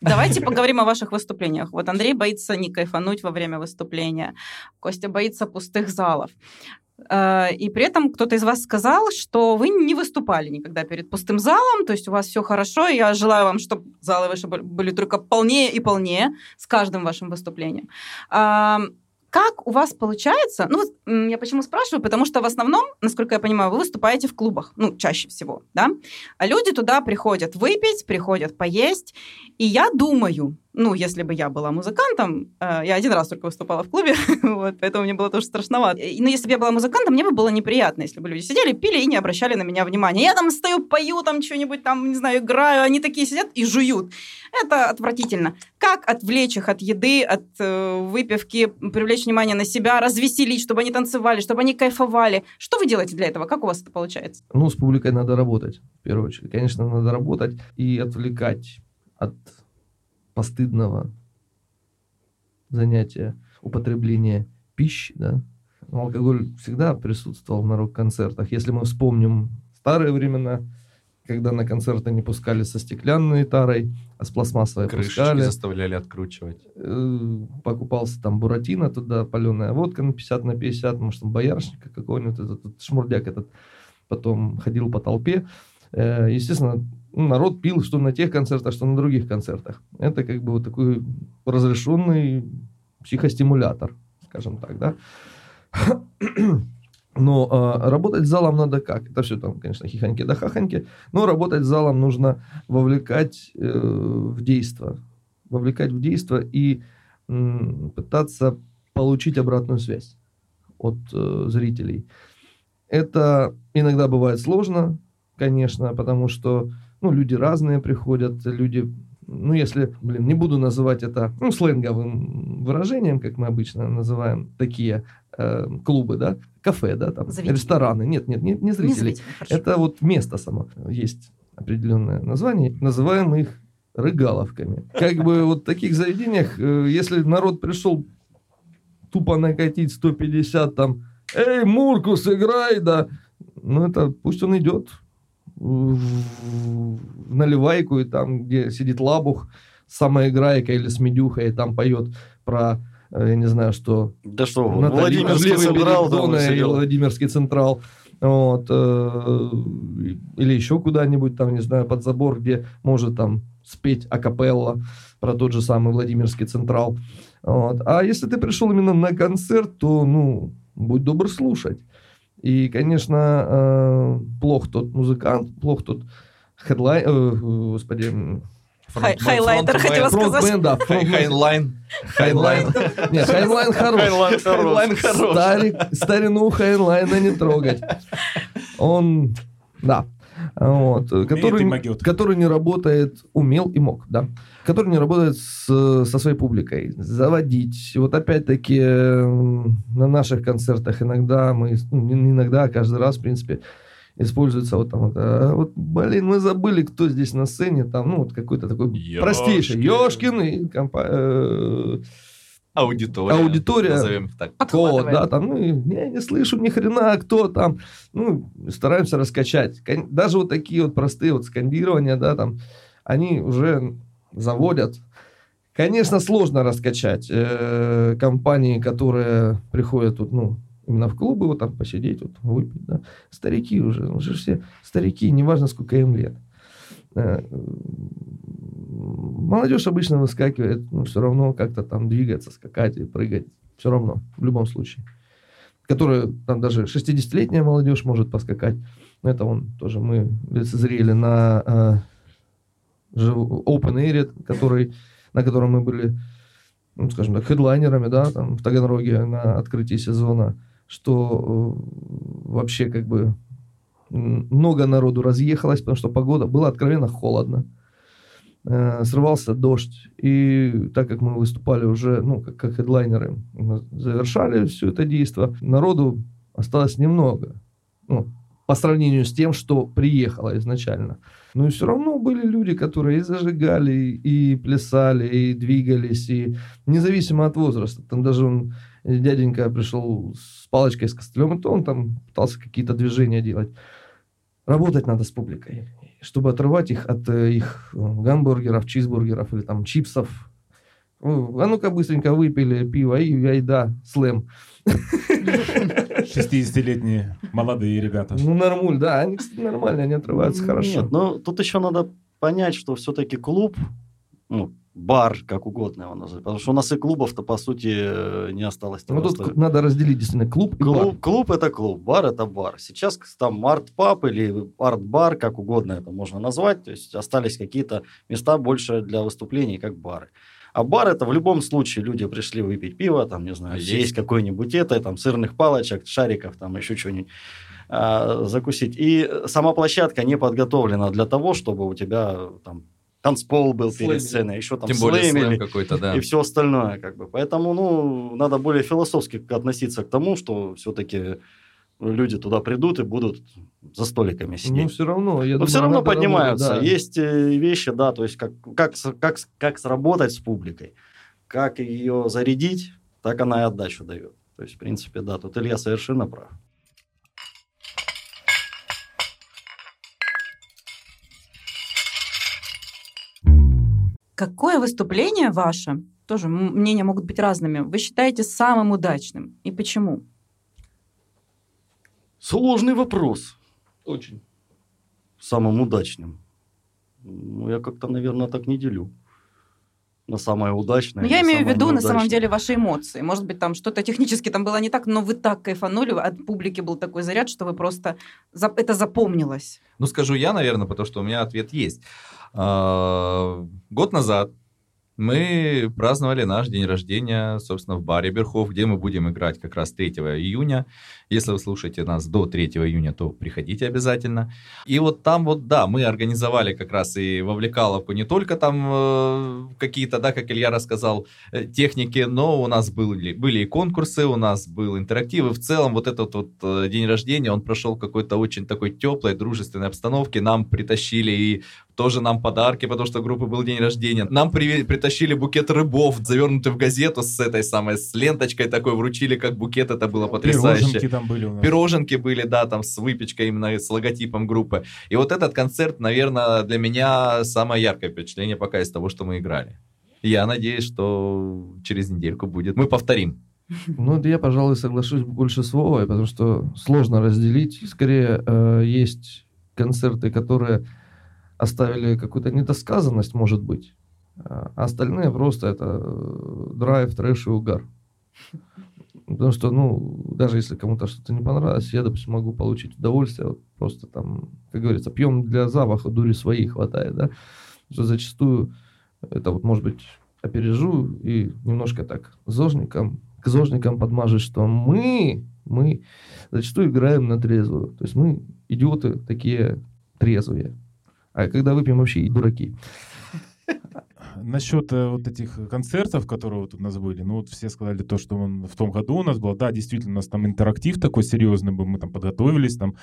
Давайте поговорим о ваших выступлениях. Вот Андрей боится не кайфануть во время выступления. Костя боится пустых залов. Э, И при этом кто-то из вас сказал, что вы не выступали никогда перед пустым залом, то есть у вас все хорошо. и Я желаю вам, чтобы залы ваши были- были только полнее и полнее с каждым вашим выступлением. Как у вас получается? Ну, я почему спрашиваю? Потому что в основном, насколько я понимаю, вы выступаете в клубах, ну, чаще всего, да? А люди туда приходят выпить, приходят поесть. И я думаю, ну, если бы я была музыкантом, э, я один раз только выступала в клубе, вот, поэтому мне было тоже страшновато. Но если бы я была музыкантом, мне бы было неприятно, если бы люди сидели, пили и не обращали на меня внимания. Я там стою, пою там что-нибудь, там, не знаю, играю, они такие сидят и жуют. Это отвратительно. Как отвлечь их от еды, от э, выпивки, привлечь внимание на себя, развеселить, чтобы они танцевали, чтобы они кайфовали? Что вы делаете для этого? Как у вас это получается? Ну, с публикой надо работать, в первую очередь. Конечно, надо работать и отвлекать от постыдного занятия употребления пищи, да. Ну, Алкоголь всегда присутствовал на рок-концертах. Если мы вспомним старые времена, когда на концерты не пускали со стеклянной тарой, а с пластмассовой Крышечки пускали. заставляли откручивать. Э, покупался там буратино туда, паленая водка на 50 на 50, может, там боярышника какого-нибудь, этот, этот шмурдяк этот потом ходил по толпе. Э, Естественно, народ пил что на тех концертах, что на других концертах. Это как бы вот такой разрешенный психостимулятор, скажем так, да. Но а, работать с залом надо как? Это все там, конечно, хихоньки да хахоньки. Но работать с залом нужно вовлекать э, в действо. Вовлекать в действо и м, пытаться получить обратную связь от э, зрителей. Это иногда бывает сложно, конечно, потому что ну, люди разные приходят, люди, ну, если, блин, не буду называть это ну, сленговым выражением, как мы обычно называем такие э, клубы, да, кафе, да, там, Зрители. рестораны. Нет, нет, не, не Не зрители. зрители, хорошо. Это вот место само. Есть определенное название. Называем их рыгаловками. Как бы вот в таких заведениях, э, если народ пришел тупо накатить 150 там, эй, Мурку, сыграй, да, ну это пусть он идет в наливайку, и там, где сидит лабух, с самоиграйка или с медюхой, и там поет про, э, я не знаю, что... Да что, Натали Владимирский Централ сидел. Владимирский Централ. Вот, э, или еще куда-нибудь, там, не знаю, под забор, где может там спеть акапелла про тот же самый Владимирский Централ. Вот. А если ты пришел именно на концерт, то, ну, будь добр слушать. И, конечно, э, плох тот музыкант, плох тот headline, э, господи, хайлайтер, хотела сказать. фронтмен, да, фронтмен. Хайнлайн. Хайнлайн. Нет, Хайнлайн хорош. Хайнлайн хорош. Старик, старину Хайнлайна не трогать. Он, да, вот, который, который не работает, умел и мог, да, который не работает с- со своей публикой, заводить. Вот опять-таки на наших концертах иногда мы, ну, не иногда, а каждый раз, в принципе, используется вот там вот, а, вот, блин, мы забыли, кто здесь на сцене, там, ну, вот какой-то такой Ёшкин. простейший, Ёшкин и компа- э, Аудитория. Аудитория. Назовем их так. Подхватывает. да, там, ну, и не, слышу ни хрена, кто там, ну, стараемся раскачать. Даже вот такие вот простые вот скандирования, да, там, они уже заводят. Конечно, сложно раскачать э, компании, которые приходят тут, ну, именно в клубы, вот там посидеть, вот выпить, да. Старики уже, уже все старики, неважно, сколько им лет. Э, Молодежь обычно выскакивает, ну, все равно как-то там двигаться, скакать и прыгать. Все равно, в любом случае. Которые, там даже 60-летняя молодежь может поскакать. Но это он тоже, мы лицезрели на э, Open Air, который, на котором мы были, ну, скажем так, хедлайнерами, да, там в Таганроге на открытии сезона, что э, вообще как бы много народу разъехалось, потому что погода была откровенно холодно. Э, срывался дождь. И так как мы выступали уже, ну, как, как хедлайнеры, мы завершали все это действо, народу осталось немного. Ну, по сравнению с тем, что приехало изначально. Но и все равно были люди, которые и зажигали, и плясали, и двигались, и независимо от возраста. Там даже он, дяденька пришел с палочкой, с костылем, и то он там пытался какие-то движения делать. Работать надо с публикой, чтобы отрывать их от э, их э, гамбургеров, чизбургеров или там чипсов. А ну-ка быстренько выпили пиво и айда, слэм. 60-летние молодые ребята. Ну, нормуль, да, они, кстати, нормально, они отрываются хорошо. Нет, но тут еще надо понять, что все-таки клуб, ну, бар, как угодно его назвать, потому что у нас и клубов-то, по сути, э, не осталось. Ну, тут надо разделить действительно клуб и бар. Клуб, клуб это клуб, бар это бар. Сейчас там арт-паб или арт-бар, как угодно это можно назвать. То есть остались какие-то места больше для выступлений, как бары. А бар это в любом случае люди пришли выпить пиво, там, не знаю, Есть. какой-нибудь это, там, сырных палочек, шариков, там, еще что-нибудь а, закусить. И сама площадка не подготовлена для того, чтобы у тебя там танцпол был Слэмили. перед сценой, еще там Тем более слэмили слэм какой-то, да. и все остальное, как бы. Поэтому, ну, надо более философски относиться к тому, что все-таки люди туда придут и будут за столиками Ну, сидеть. все равно, я Но думаю, все равно поднимаются. работать, да. Есть э, вещи, да, то есть как, как, как, как сработать с публикой, как ее зарядить, так она и отдачу дает. То есть, в принципе, да, тут Илья совершенно прав. Какое выступление ваше, тоже мнения могут быть разными, вы считаете самым удачным? И почему? Сложный вопрос. Очень. Самым удачным. Ну, я как-то, наверное, так не делю. На самое удачное. Ну, я имею в виду, на самом неудачное. деле, ваши эмоции. Может быть, там что-то технически там было не так, но вы так кайфанули, от публики был такой заряд, что вы просто... за- Это запомнилось. Ну, скажу я, наверное, потому что у меня ответ есть. А, Год назад мы праздновали наш день рождения, собственно, в баре Берхов, где мы будем играть как раз 3 июня. Если вы слушаете нас до 3 июня, то приходите обязательно. И вот там вот, да, мы организовали как раз и вовлекаловку не только там э, какие-то, да, как Илья рассказал, э, техники, но у нас были, были и конкурсы, у нас был интерактив, и в целом вот этот вот э, день рождения, он прошел в какой-то очень такой теплой, дружественной обстановке. Нам притащили и тоже нам подарки, потому что группы был день рождения. Нам приве- притащили букет рыбов, завернутый в газету с этой самой, с ленточкой такой, вручили как букет, это было потрясающе. Пироженки там были у нас. Пироженки были, да, там с выпечкой именно с логотипом группы. И вот этот концерт, наверное, для меня самое яркое впечатление пока из того, что мы играли. И Я надеюсь, что через недельку будет. Мы повторим. Ну, вот я, пожалуй, соглашусь больше с Вовой, потому что сложно разделить. Скорее, э, есть концерты, которые оставили какую-то недосказанность, может быть. А остальные просто это э, драйв, трэш и угар. Потому что, ну, даже если кому-то что-то не понравилось, я, допустим, могу получить удовольствие. Вот просто там, как говорится, пьем для запаха, дури своей хватает, да. Что зачастую это вот, может быть, опережу и немножко так зожником, к зожникам подмажешь, что мы, мы зачастую играем на трезвую. То есть мы идиоты такие трезвые. А когда выпьем, вообще и дураки. Насчет э, вот этих концертов, которые вот у нас были, ну вот все сказали то, что он в том году у нас был. Да, действительно, у нас там интерактив такой серьезный был, мы там подготовились, там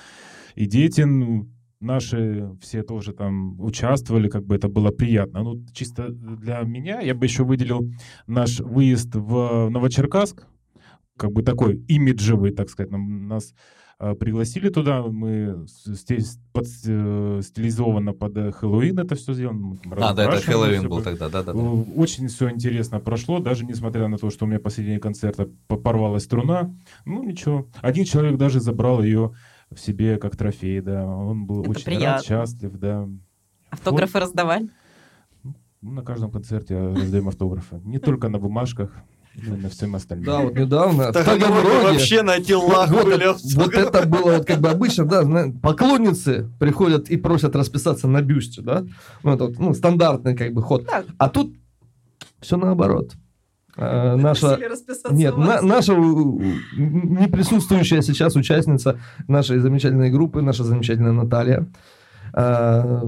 и дети ну, наши все тоже там участвовали, как бы это было приятно. Ну, чисто для меня я бы еще выделил наш выезд в Новочеркасск, как бы такой имиджевый, так сказать, нам, нас пригласили туда, мы здесь под, э, стилизованно под э, Хэллоуин это все сделано. А, да, это Хэллоуин был тогда, да-да-да. Э, Очень все интересно прошло, даже несмотря на то, что у меня посередине концерта по- порвалась струна. Ну, ничего. Один человек даже забрал ее в себе как трофей, да. Он был Это очень приятно. рад, счастлив, да. Автографы раздавали. Ну, На каждом концерте раздаем автографы. Не только на бумажках, на всем остальном. Да, вот недавно в Таганроге вообще на телах вот, вот это было вот как бы обычно, да, поклонницы приходят и просят расписаться на бюсте, да, ну, это вот, ну, стандартный как бы ход. Да. А тут все наоборот. Э, наша, нет, на- наша не присутствующая сейчас участница нашей замечательной группы, наша замечательная Наталья, э,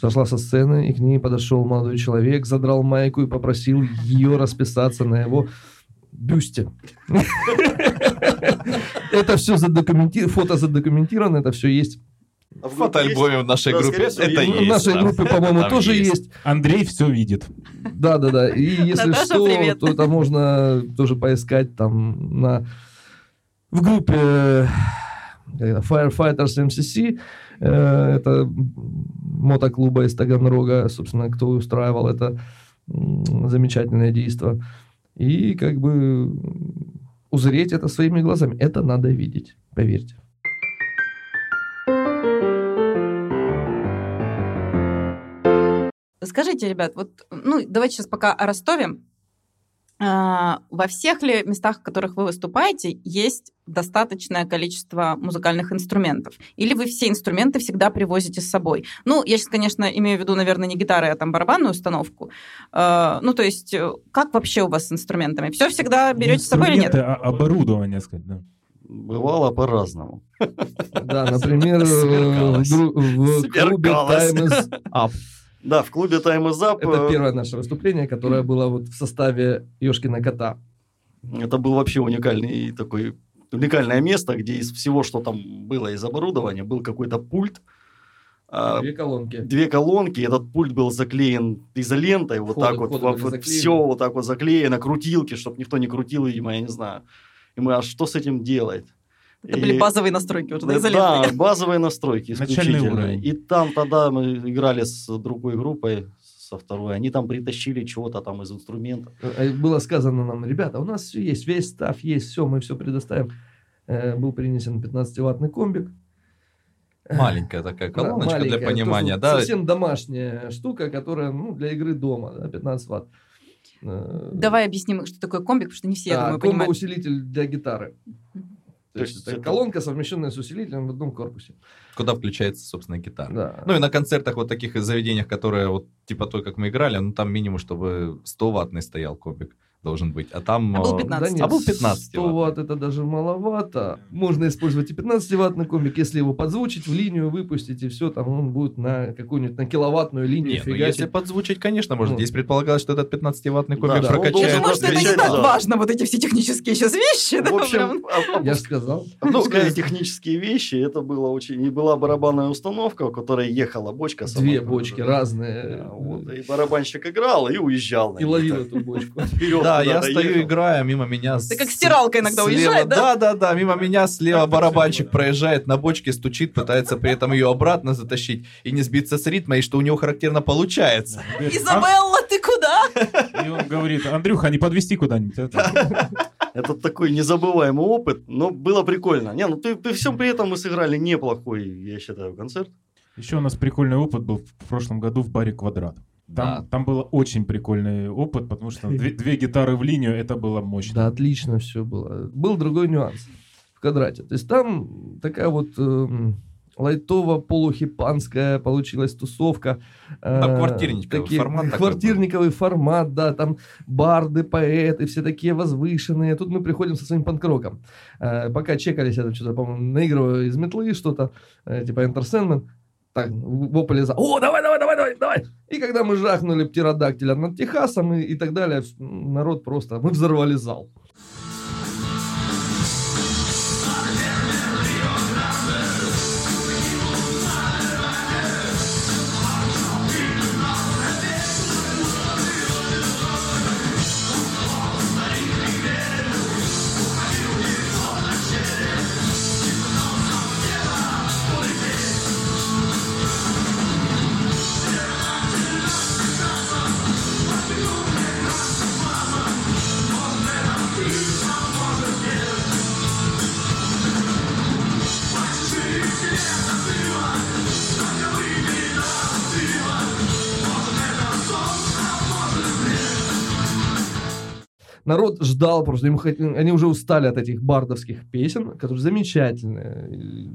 сошла со сцены, и к ней подошел молодой человек, задрал майку и попросил ее расписаться на его бюсте. Это все задокументировано, фото задокументировано, это все есть. А в фотоальбоме в нашей группе это всего, В есть. нашей группе, по-моему, тоже есть. есть. Андрей все видит. Да, да, да. И если что, то это можно тоже поискать там на в группе э, Firefighters MCC. Э, Это мотоклуба из Таганрога, собственно, кто устраивал это замечательное действо. И как бы узреть это своими глазами. Это надо видеть, поверьте. Скажите, ребят, вот, ну, давайте сейчас пока о Ростове. А, во всех ли местах, в которых вы выступаете, есть достаточное количество музыкальных инструментов? Или вы все инструменты всегда привозите с собой? Ну, я сейчас, конечно, имею в виду, наверное, не гитары, а там барабанную установку. А, ну, то есть, э, как вообще у вас с инструментами? Все всегда берете с собой или нет? А оборудование, сказать, да. Бывало по-разному. Да, например, э, в, клубе. Time is Up. Да, в клубе Time is Up Это э, первое наше выступление, которое было вот в составе Ёшкина кота. это был вообще уникальный такой уникальное место, где из всего, что там было из оборудования, был какой-то пульт, а, Две колонки. две колонки, этот пульт был заклеен изолентой, вот Входы- так вот, были заклеены. все вот так вот заклеено, крутилки, чтобы никто не крутил, видимо, я не знаю. И мы, а что с этим делать? Это И- были базовые настройки уже, да, Да, базовые настройки Начальный исключительно. уровень. И там тогда мы играли с другой группой, со второй. Они там притащили чего-то там из инструментов. Э, Было сказано нам, ребята, у нас все есть, весь став есть, все, мы все предоставим. Э, Был принесен 15-ваттный комбик. Маленькая такая Да, колоночка маленькая, для понимания, да? Совсем домашняя штука, которая ну, для игры дома, да, 15 ватт. Э, Давай объясним, что такое комбик, потому что не все, я да, думаю, понимают. комбо-усилитель для гитары. То То есть есть это колонка, совмещенная с усилителем в одном корпусе. Куда включается, собственно, гитара. Да. Ну и на концертах вот таких заведениях, которые вот типа той, как мы играли, ну там минимум, чтобы 100 ваттный стоял комбик должен быть. А там... А был э, 15. Да нет, А был 15 100 ватт. ватт это даже маловато. Можно использовать и 15-ваттный комбик, если его подзвучить, в линию выпустить, и все, там он будет на какую-нибудь на киловаттную линию Не, ну если подзвучить, конечно, можно. Ну. Здесь предполагалось, что этот 15-ваттный комбик Да, Я прокачает. думаю, что это не так за- важно, вот эти все технические сейчас вещи. да, В общем, прям. а- Я же сказал. опуская технические вещи, это было очень... И была барабанная установка, у которой ехала бочка. сама. Две бочки разные. Да, вот. И барабанщик играл и уезжал. на И ловил эту бочку. Вперед, Да, Да, я стою, ехал. играю, а мимо меня... Ты как стиралка иногда слева- уезжает, да? Да, да, да, мимо меня слева барабанщик проезжает на бочке, стучит, пытается при этом ее обратно затащить и не сбиться с ритма, и что у него характерно получается. Говорит, Изабелла, ты куда? «А?» И он говорит, Андрюха, а не подвести куда-нибудь? Это- Это такой незабываемый опыт, но было прикольно. Не, ну ты, при всем при этом мы сыграли неплохой, я считаю, концерт. Еще у нас прикольный опыт был в прошлом году в баре «Квадрат». Там, Да. там был очень прикольный опыт, потому что две, две гитары в линию, это было мощно. Да, отлично все было. Был другой нюанс в квадрате. То есть там такая вот эм, лайтово-полухипанская получилась тусовка. Э, квартирниковый формат такой Квартирниковый формат, да, там барды, поэты, все такие возвышенные. Тут мы приходим со своим панкроком. Э, пока чекались, я там что-то, по-моему, наигрываю из метлы что-то, э, типа Enter Sandman. Так, вопали за «О, давай, давай, давай, давай, давай!» И когда мы жахнули птеродактиля над Техасом и, и так далее, народ просто... Мы взорвали зал. Ждал просто, им они уже устали от этих бардовских песен, которые замечательные,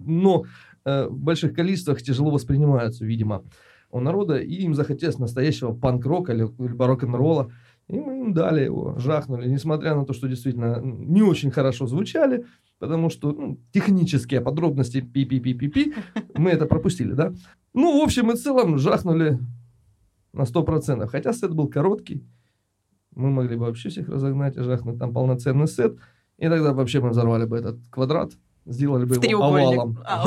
но э, в больших количествах тяжело воспринимаются, видимо, у народа, и им захотелось настоящего панк-рока или, или рок-н-ролла, и мы им дали его, жахнули, несмотря на то, что действительно не очень хорошо звучали, потому что ну, технические подробности пи-пи-пи-пи-пи, мы это пропустили, да? Ну, в общем и целом, жахнули на 100%, хотя сет был короткий, мы могли бы вообще всех разогнать и жахнуть там полноценный сет. И тогда вообще мы взорвали бы этот квадрат, сделали бы его овалом. А.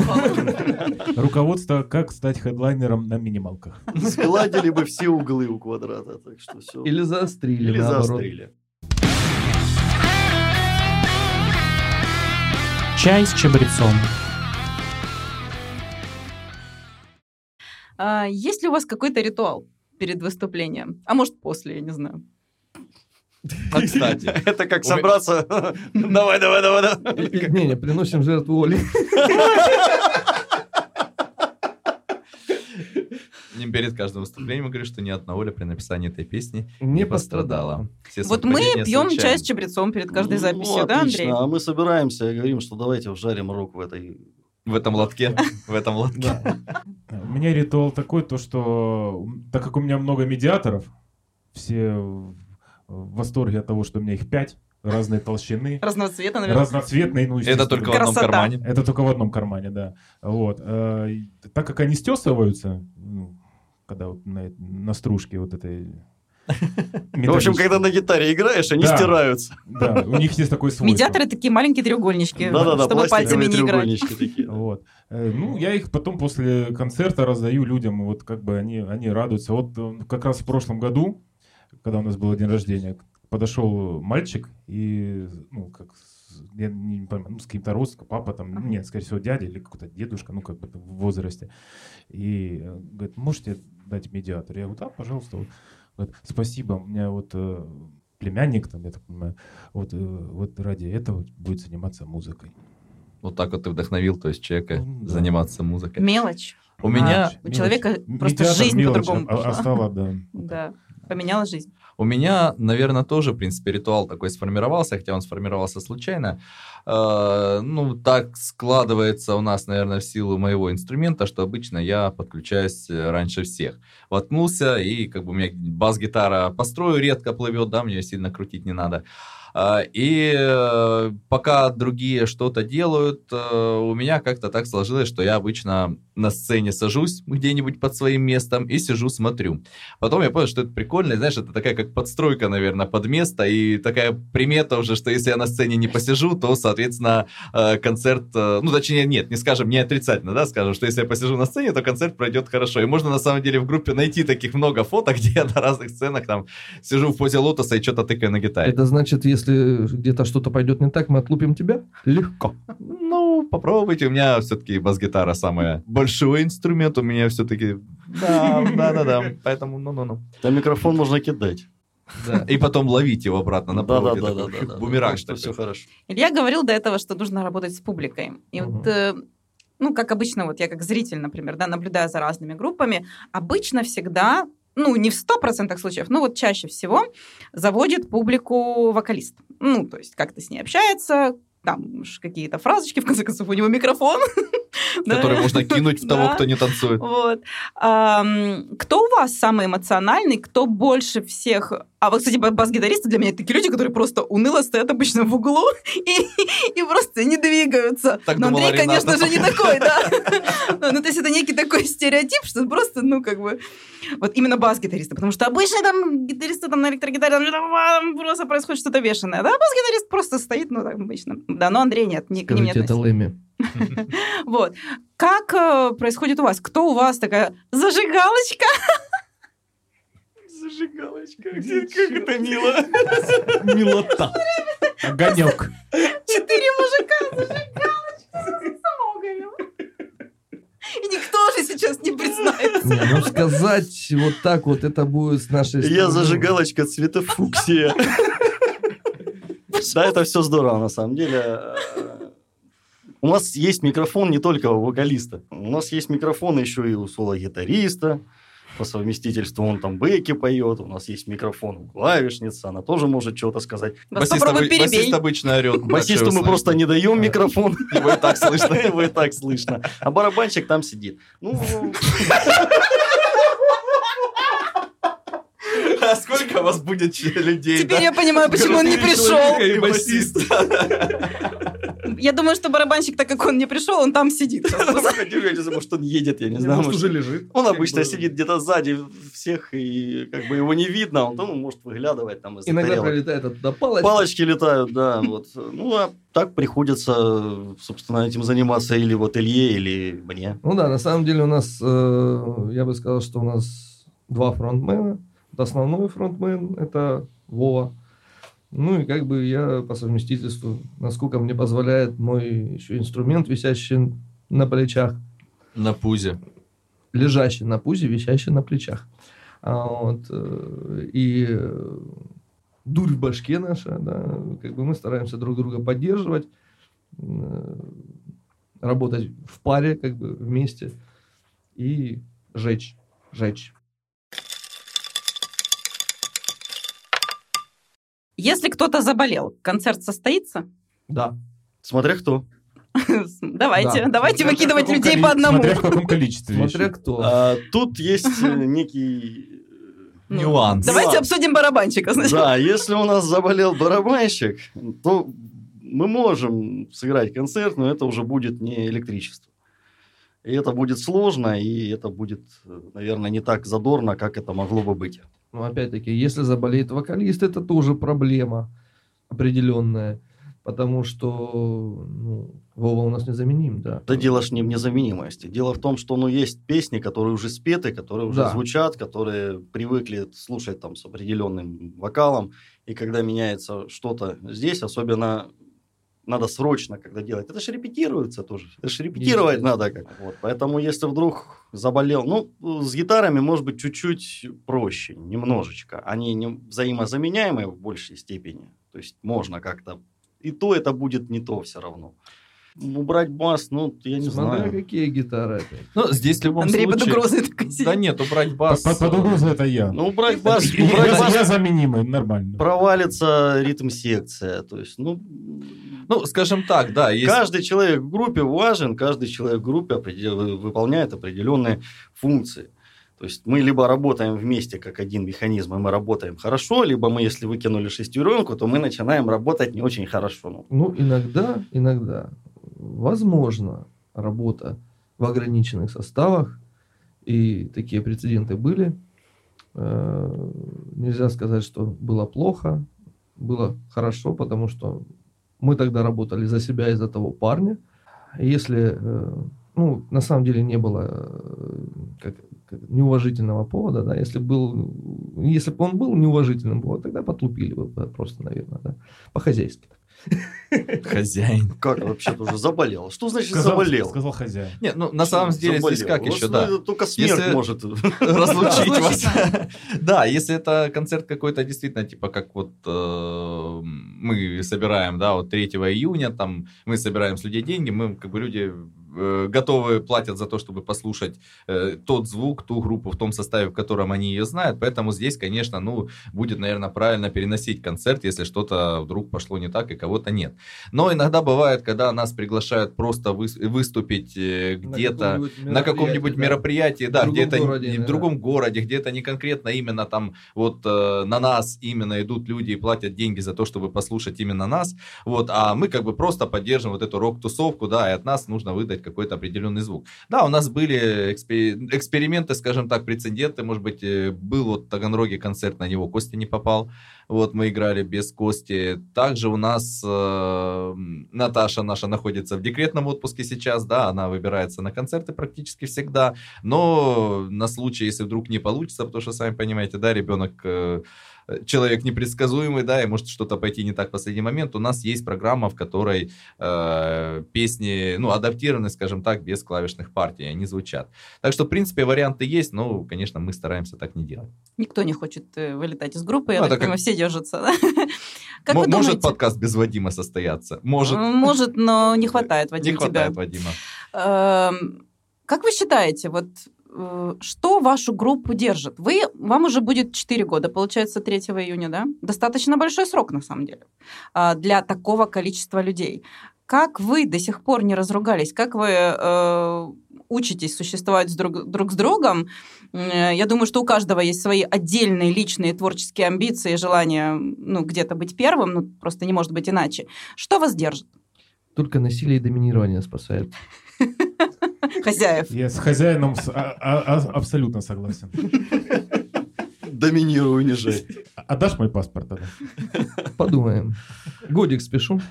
Руководство «Как стать хедлайнером на минималках». Сгладили бы все углы у квадрата, так что все. Или заострили, Или наоборот. заострили. Чай с чабрецом. А, Есть ли у вас какой-то ритуал перед выступлением? А может, после, я не знаю. А, кстати, Это как собраться. Давай, давай, давай, давай. Не, не, приносим жертву Оли. не перед каждым выступлением говорю, что ни одна Оля при написании этой песни Не пострадала. Все Вот мы пьем чай с чабрецом перед каждой Ну, записью, да, отлично. Андрей? А мы собираемся и говорим, что давайте вжарим рок в этой... В этом лотке, в этом лотке. У меня ритуал такой, то что, так как у меня много медиаторов, все в восторге от того, что у меня их пять, разной толщины, Разного цвета, наверное. разноцветные, ну, Это только в одном кармане. Это только в одном кармане, да. Вот. э, Так как они стесываются, ну, когда вот на, на стружке вот этой... В общем, когда на гитаре играешь, они Да. стираются. Да, у них есть такое свойство. Медиаторы такие маленькие треугольнички, Да-да-да, чтобы пальцами не играть. треугольнички такие. Вот. Э, Ну, я их потом после концерта раздаю людям, вот как бы они, они радуются. Вот э, как раз в прошлом году, когда у нас был день рождения, подошел мальчик и, ну, как, с- я не пойму, ну, с каким-то родственником, папа там, нет, скорее всего, дядя или какой-то дедушка, ну, как бы в возрасте. И э, говорит, можете дать медиатор? Я говорю, да, пожалуйста. Вот. Говорит, спасибо, у меня вот э, племянник, там, я так понимаю, вот, э, вот ради этого будет заниматься музыкой. Вот так вот ты вдохновил, то есть человека Ну, да. заниматься музыкой. Мелочь. У меня, у человека Мелочь. просто Медиатор жизнь мелочь, по-другому а- а стала, да. Да, поменяла жизнь. у меня, наверное, тоже, в принципе, ритуал такой сформировался, хотя он сформировался случайно. Э, Ну, так складывается у нас, наверное, в силу моего инструмента, что обычно я подключаюсь э, раньше всех. Воткнулся, и как бы у меня бас-гитара по строю редко плывет, да, мне сильно крутить не надо. А, И э, пока другие что-то делают, э, у меня как-то так сложилось, что я обычно на сцене сажусь где-нибудь под своим местом и сижу, смотрю. Потом я понял, что это прикольно, и, знаешь, это такая как подстройка, наверное, под место, и такая примета уже, что если я на сцене не посижу, то, соответственно, э, концерт, ну, точнее, нет, не скажем, не отрицательно, да, скажем, что если я посижу на сцене, то концерт пройдет хорошо. И можно, на самом деле, в группе найти таких много фоток, где я на разных сценах там сижу в позе лотоса и что-то тыкаю на гитаре. Это значит, если где-то что-то пойдет не так, мы отлупим тебя? Легко. Ну, попробуйте, у меня все-таки бас-гитара самая большой инструмент, у меня все-таки... Да, да, да, да, поэтому ну-ну-ну. Да микрофон можно кидать. Да. И потом ловить его обратно на Да, да, проводе. да, да, такой да, да. Бумеранг. Такой. все хорошо. Илья говорил до этого, что нужно работать с публикой. И Мгм. вот, э, ну, как обычно, вот я как зритель, например, да, наблюдаю за разными группами, обычно всегда, ну, не в 100% случаев, но вот чаще всего заводит публику вокалист. Ну, то есть как-то с ней общается, там какие-то фразочки, в конце концов, у него микрофон. Который можно кинуть в того, кто не танцует. Вот. Кто у вас самый эмоциональный, кто больше всех... А вот, кстати, бас-гитаристы для меня это такие люди, которые просто уныло стоят обычно в углу и, просто не двигаются. Так Но Андрей, конечно же, не такой, да. Ну, ну, то есть это некий такой стереотип, что просто, ну, как бы... Вот именно бас-гитаристы, потому что обычно там гитаристы там на электрогитаре, там, просто происходит что-то бешеное. Да, бас-гитарист просто стоит, ну, так обычно. Да, но Андрей нет, не, к ним не это. Лэми. Вот. Как э, происходит у вас? Кто у вас такая зажигалочка? Зажигалочка, как это мило. Милота. Огонек. Четыре мужика, зажигалочка. Сама угорела. И никто же сейчас не признается. Не, ну сказать вот так вот, это будет с нашей Я стороны. зажигалочка цвета фуксия. Да, это все здорово, на самом деле. У нас есть микрофон не только у вокалиста. У нас есть микрофон еще и у соло-гитариста. По совместительству он там бэки поет. У нас есть микрофон у клавишницы. Она тоже может что-то сказать. Вас Басист, обы- басист обычно орет. Басисту мы просто не даем микрофон. Его и так слышно. Его и так слышно. А барабанщик там сидит. Ну, сколько у вас будет людей? Теперь я понимаю, почему он не пришел. человека и басист. Я думаю, что барабанщик, так как он не пришел, он там сидит. я не знаю, может, он едет, я не знаю. Может, уже лежит. Он обычно сидит где-то сзади всех, и как бы его не видно, он ну, может выглядывать там из Иногда пролетает оттуда палочка. Палочки летают, да, вот. Ну, а так приходится, собственно, этим заниматься или вот Илье, или мне. Ну да, на самом деле у нас, э, я бы сказал, что у нас два фронтмена. Основной фронтмен – это Вова. Ну и как бы я по совместительству, насколько мне позволяет мой еще инструмент, висящий на плечах, На пузе. лежащий на пузе, висящий на плечах. А вот, э, и э, дурь в башке наша, да, как бы мы стараемся друг друга поддерживать, э, работать в паре, как бы вместе и жечь, жечь. Если кто-то заболел, концерт состоится? Да. Смотря кто. Давайте, Да. давайте Смотря выкидывать людей коли- по одному. Смотря в каком количестве. Смотря кто. А, тут есть э, некий... Ну, Нюанс. Давайте Нюанс. обсудим барабанщика. сначала. Да, если у нас заболел барабанщик, то мы можем сыграть концерт, но это уже будет не электричество. И это будет сложно, и это будет, э, наверное, не так задорно, как это могло бы быть. Но опять-таки, если заболеет вокалист, это тоже проблема определенная. Потому что ну, Вова у нас незаменим, да. Да дело ж не в незаменимости. Дело в том, что ну, есть песни, которые уже спеты, которые уже Да. звучат, которые привыкли слушать там с определенным вокалом. И когда меняется что-то здесь, особенно надо срочно, когда делать. Это же репетируется тоже. Это же репетировать Естественно. надо. Как. Вот. Поэтому если вдруг заболел, ну, с гитарами может быть чуть-чуть проще, немножечко. Они не взаимозаменяемые в большей степени. То есть можно как-то... И то это будет не то все равно. Убрать бас, ну, я не Смотря знаю. какие гитары опять. Ну, здесь в любом Андрей под случае... угрозой такой сидит. Да нет, убрать бас... Под под угрозой это я. Ну, убрать бас, Я- убрать я- бас, Я заменимый, нормально. провалится ритм-секция. То есть, ну, Ну, скажем так, да, есть... каждый человек в группе важен, каждый человек в группе определ- выполняет определенные функции. То есть мы либо работаем вместе как один механизм, и мы работаем хорошо, либо мы, если выкинули шестеренку, то мы начинаем работать не очень хорошо. Ну, Ну, иногда, иногда, возможно, работа в ограниченных составах, и такие прецеденты были. Э, Нельзя сказать, что было плохо, было хорошо, потому что мы тогда работали за себя и за того парня. Если, э, ну, на самом деле не было э, как, неуважительного повода, да, если был, если бы он был неуважительным поводом, тогда потлупили бы просто, наверное, да, по-хозяйски. Хозяин. как вообще-то уже заболел? Что значит Сказал, заболел? сказал хозяин. Нет, ну на самом деле здесь Заболел. как Вот еще, да. Только смерть Если- может. разлучить вас. Да, если это концерт какой-то действительно, типа как вот э, мы собираем, да, вот 3 июня, там мы собираем с людей деньги, мы как бы люди готовы, платят за то, чтобы послушать э, тот звук, ту группу в том составе, в котором они ее знают, поэтому здесь, конечно, ну, будет, наверное, правильно переносить концерт, если что-то вдруг пошло не так и кого-то нет. Но иногда бывает, когда нас приглашают просто выс- выступить э, где-то, на каком-нибудь мероприятии, да, В где другом это городе, не- в другом городе, где это не конкретно именно там вот э, на нас именно идут люди и платят деньги за то, чтобы послушать именно нас, вот, а мы как бы просто поддержим вот эту рок-тусовку, да, и от нас нужно выдать какой-то определенный звук. Да, у нас были экспе- эксперименты, скажем так, прецеденты, может быть, э, был вот в Таганроге концерт, на него Костя не попал, вот, мы играли без Кости. Также у нас э, Наташа наша находится в декретном отпуске сейчас, да, она выбирается на концерты практически всегда, но на случай, если вдруг не получится, потому что, сами понимаете, да, ребенок э, человек непредсказуемый, да, и может что-то пойти не так в последний момент, у нас есть программа, в которой э, песни, ну, адаптированы, скажем так, без клавишных партий, они звучат. Так что, в принципе, варианты есть, но, конечно, мы стараемся так не делать. Никто не хочет э, вылетать из группы, я Ну, так как- понимаю, все держатся. да? Как М- может подкаст без Вадима состояться? Может. Может, но не хватает, Вадим, Не тебя. хватает Вадима. Эм, Как вы считаете, вот э, что вашу группу держит? Вы, вам уже будет 4 года, получается, 3 июня, да? Достаточно большой срок, на самом деле, а, для такого количества людей. Как вы до сих пор не разругались? Как вы э, учитесь существовать друг, друг с другом? Э, Я думаю, что у каждого есть свои отдельные личные творческие амбиции, желание ну, где-то быть первым, ну, просто не может быть иначе. Что вас держит? Только насилие и доминирование спасает. Хозяев. Я с хозяином с- а- а- а- абсолютно согласен. Доминирую, унижай. А- Отдашь мой паспорт тогда? Подумаем. Годик спешу.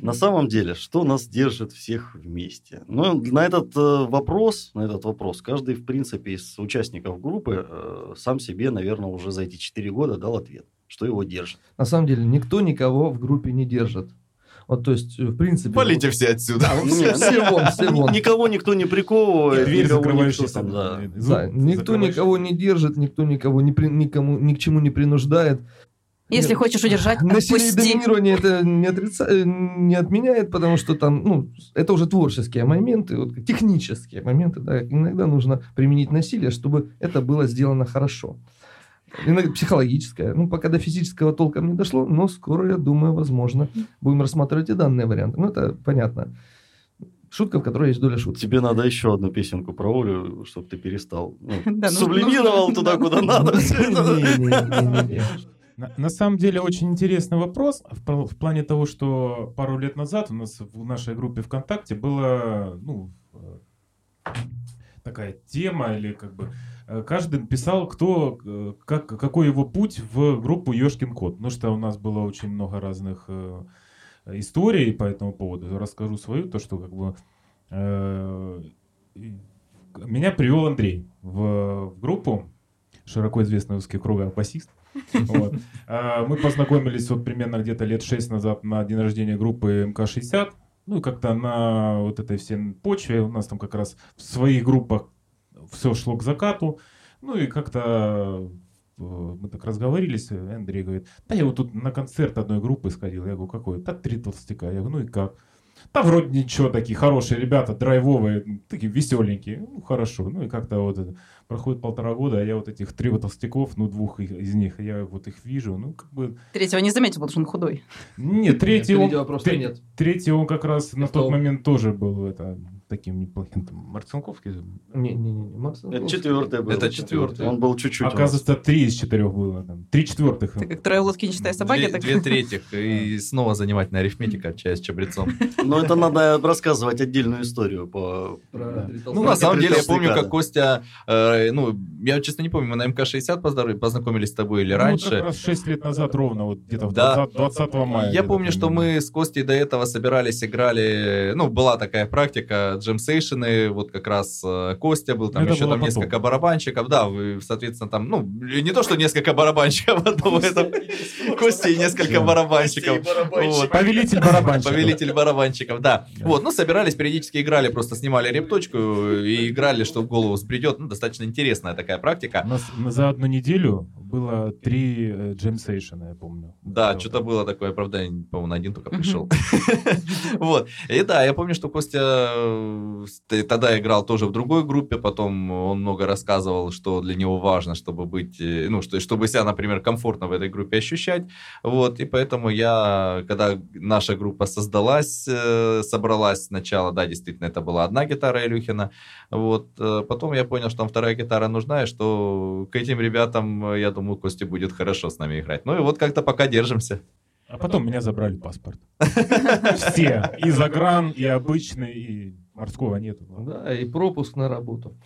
На самом деле, что нас держит всех вместе? Ну, на этот э, вопрос, на этот вопрос, каждый, в принципе, из участников группы э, сам себе, наверное, уже за эти 4 года дал ответ, что его держит. На самом деле никто никого в группе не держит. Вот, то есть, в принципе... Валите все отсюда. вот- все, все вон, все вон. Никого никто не приковывает, Дверь закрывающаяся. никто там, да. Да, никто никого не держит, никто никого не при- никому, ни к чему не принуждает. Если Нет, хочешь удержать, Насилие и отпусти. доминирование это не, отрица- э, не отменяет, потому что там, ну, это уже творческие моменты, вот, технические моменты, да, иногда нужно применить насилие, чтобы это было сделано хорошо. Иногда психологическое, ну, пока до физического толком не дошло, но скоро, я думаю, возможно, будем рассматривать и данные варианты. Ну, это понятно. Шутка, в которой есть доля шутки. Тебе надо еще одну песенку про Олю, чтобы ты перестал. ну, нужно- сублимировал нужно- туда, да. куда надо. На, самом деле очень интересный вопрос в, пл- в плане того, что пару лет назад у нас в нашей группе ВКонтакте была ну, э, такая тема или как бы каждый писал, кто э, как, какой его путь в группу Ёшкин кот. Ну что у нас было очень много разных э, историй по этому поводу. Расскажу свою, то что как бы э, меня привел Андрей в, в группу, широко известный в узких кругах басист. Вот. А, Мы познакомились вот примерно где-то лет 6 назад на день рождения группы МК-60. Ну и как-то на вот этой всей почве у нас там как раз в своих группах все шло к закату. Ну и как-то э, мы так разговорились, Андрей говорит, да я вот тут на концерт одной группы сходил. Я говорю, какой? Да три толстяка. Я говорю, ну и как? Да вроде ничего, такие хорошие ребята, драйвовые, такие веселенькие. Ну, хорошо. Ну и как-то вот это. Проходит полтора года, а я вот этих трех толстяков, ну, двух из- них, я вот их вижу. Ну, как бы... Третьего не заметил, потому что он худой. Нет, третий он, Видео просто тре- нет. третий он как раз на Стол. тот момент тоже был это, таким неплохим. Там, Марцинковский. Не-не-не, Макс. Это четвертый был. Это четвертый. Он был чуть-чуть. Оказывается, три из четырех было. Там. Три четвертых. Ты как трое лодки, не считая собаки. Две, так- две третьих. И снова занимательная арифметика, чай с чабрецом. Но это надо рассказывать отдельную историю по... Ну, Ну, Ну, на самом деле, я помню, как Костя, э, ну, я честно не помню, мы на МК-60 поздор- познакомились с тобой или Ну, раньше. как раз 6 лет назад ровно, вот где-то в Да. 20, 20 мая. Я помню, что мы с Костей до этого собирались, играли, ну, была такая практика, джемсейшены, вот как раз э, Костя был, там Это еще там потом. несколько барабанщиков, да, вы, соответственно, там, ну, не то, что несколько барабанщиков, а то это Костя и несколько барабанщиков. Повелитель барабанщиков. Повелитель барабанщиков, да. Да. Вот, ну, собирались, периодически играли, просто снимали репточку и играли, что в голову сбредет. Ну, достаточно интересная такая практика. У нас за одну неделю было три э, джемсейшена, я помню. Да, что-то было такое, правда, я, по-моему, на один только пришел. Вот. И да, я помню, что Костя э, тогда играл тоже в другой группе, потом он много рассказывал, что для него важно, чтобы быть, э, ну, что, чтобы себя, например, комфортно в этой группе ощущать. Вот, и поэтому я, когда наша группа создалась, э, собралась сначала, да, действительно, это была одна гитара Илюхина, вот, э, потом я понял, что там вторая гитара нужна, и что к этим ребятам, э, я думаю, Косте будет хорошо с нами играть. Ну и вот как-то пока держимся. А потом меня забрали паспорт. Все. И загран, и обычный, и морского нету. Да, и пропуск на работу.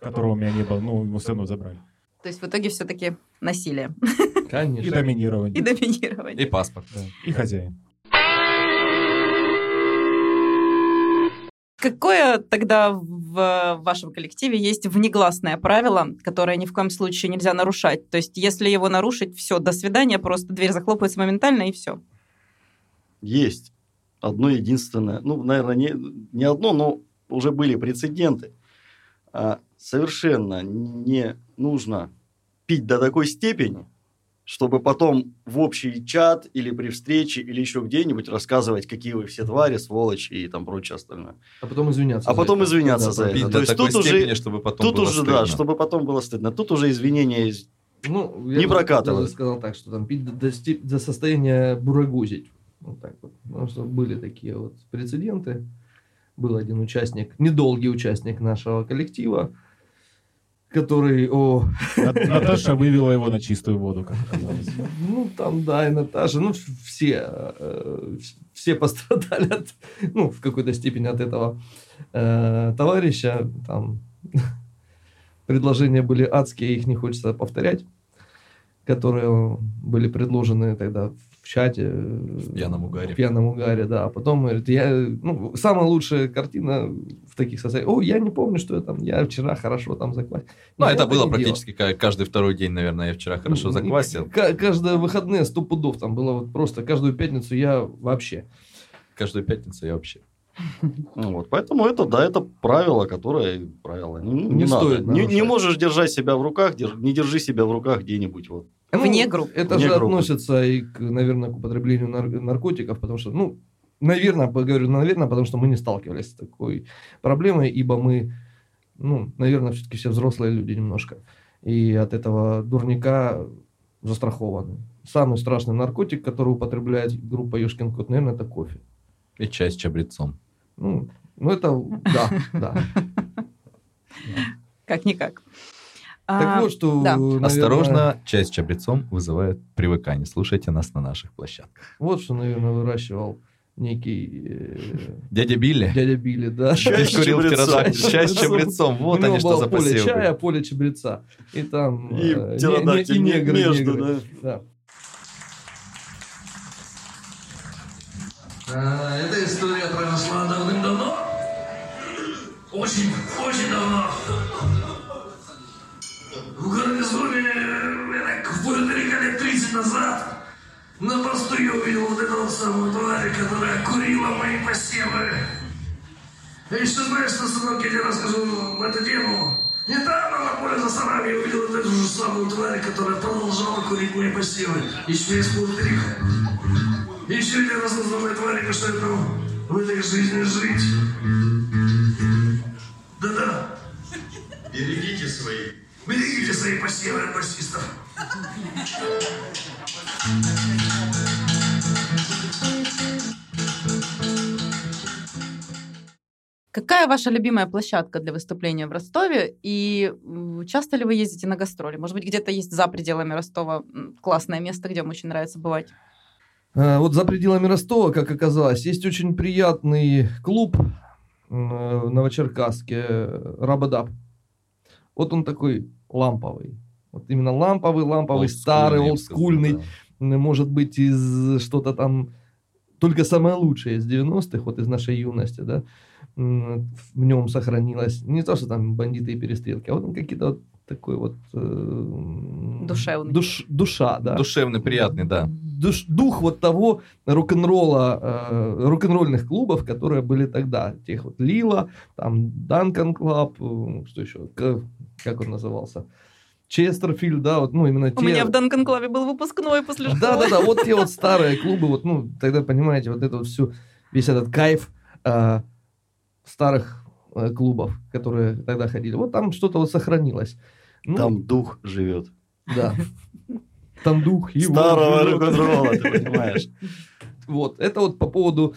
Которого у меня не было. Ну, его все равно забрали. То есть в итоге все-таки насилие И Конечно. и доминирование. доминирование. И паспорт. Да. И хозяин. Какое тогда в вашем коллективе есть внегласное правило, которое ни в коем случае нельзя нарушать? То есть, если его нарушить, все, до свидания, просто дверь захлопывается моментально и все. Есть одно единственное, ну, наверное, не, не одно, но уже были прецеденты. А, совершенно не нужно пить до такой степени, чтобы потом в общий чат или при встрече или еще где-нибудь рассказывать, какие вы все твари, сволочи и там прочее остальное. А потом извиняться. А потом это. извиняться Да, за это. То есть тут уже- чтобы потом Тут уже, стыдно. да, чтобы потом было стыдно. Тут уже извинения из- Ну, Не я бы прокатывает. даже сказал так, что там пить до, до до состояния бурагузить. Вот так вот. Потому что были такие вот прецеденты. Был один участник, недолгий участник нашего коллектива, который, о, Нат- Наташа вывела его на чистую воду, как оказалось. ну там, да, и Наташа, ну все, э, вс- все пострадали от, ну, в какой-то степени от этого э, товарища. Там предложения были адские, их не хочется повторять, которые были предложены тогда чате. В пьяном угаре. В пьяном угаре, да. А потом говорит, я, ну, самая лучшая картина в таких состояниях. О, я не помню, что я там, я вчера хорошо там заквасил. Ну, Я это было делал. практически ка- каждый второй день, наверное, я вчера хорошо заквасил. ка- Каждые выходные сто пудов там было вот просто каждую пятницу я вообще. Каждую пятницу я вообще. Ну Вот, поэтому это, да, это правило, которое правило. Не, не Не надо. стоит Не, не можешь держать себя в руках, дер- не держи себя в руках где-нибудь. Вот. Вне Ну, группы. Это Вне же группы. относится и, к, наверное, к употреблению нар- наркотиков, потому что, ну, наверное, говорю, наверное, потому что мы не сталкивались с такой проблемой, ибо мы, ну, наверное, все-таки все взрослые люди немножко. И от этого дурника застрахованы. Самый страшный наркотик, который употребляет группа Ёшкин кот, наверное, это кофе. И чай с чабрецом. Ну, ну это, да, да. Как-никак. Так А, вот, что, да. наверное, Осторожно, чай с чабрецом вызывает привыкание. Слушайте нас на наших площадках. Вот что, наверное, выращивал некий э, Дядя Билли. дядя Билли, да. Чай Здесь с курил чабрецом. птеродактиль. Чай с чабрецом. Вот они что за поле чая, поле чабреца. И там... И э, негры, между. Да. А, Эта история произошла давным-давно. Очень, очень давно. В гарнизоне, так в далеко лет 30 назад, на посту я увидел вот эту вот самую тварь, которая курила мои посевы. И что знаешь, что, сынок, я тебе расскажу эту тему. Недавно на поле за сарами я увидел вот эту же самую тварь, которая продолжала курить мои посевы. Еще из полтриха. Еще один раз узнавай, твари, мешает нам в этой жизни жить. Да-да. Берегите свои. Берегите свои посевы от басистов. Какая ваша любимая площадка для выступления в Ростове? И часто ли вы ездите на гастроли? Может быть, где-то есть за пределами Ростова классное место, где вам очень нравится бывать? Э, Вот за пределами Ростова, как оказалось, есть очень приятный клуб э, в Новочеркасске, э, Рабадаб. Вот он такой ламповый. Вот именно ламповый, ламповый, старый, бы сказал, олдскульный. да. Может быть, из что-то там... Только самое лучшее из 90-х, вот из нашей юности, да, в нем сохранилось. Не то, что там бандиты и перестрелки, а вот он какие-то вот такой вот... э, Душевный. душ- душа, да Душевный, приятный, да. душ- дух вот того рок-н-ролла, э, рок-н-ролльных клубов, которые были тогда. Тех вот Лила, там Duncan Club, э, что еще, К- как он назывался? Честерфилд, да, вот, ну, именно те... У меня в Duncan Club е был выпускной после школы. Да, да, да, вот те вот старые клубы, вот, ну, тогда, понимаете, вот это вот всю, весь этот кайф э, старых э, клубов, которые тогда ходили. Вот там что-то вот сохранилось. Ну, Там дух живет. да. Там дух его Старого рок-н-ролла, ты понимаешь. Вот, это вот по поводу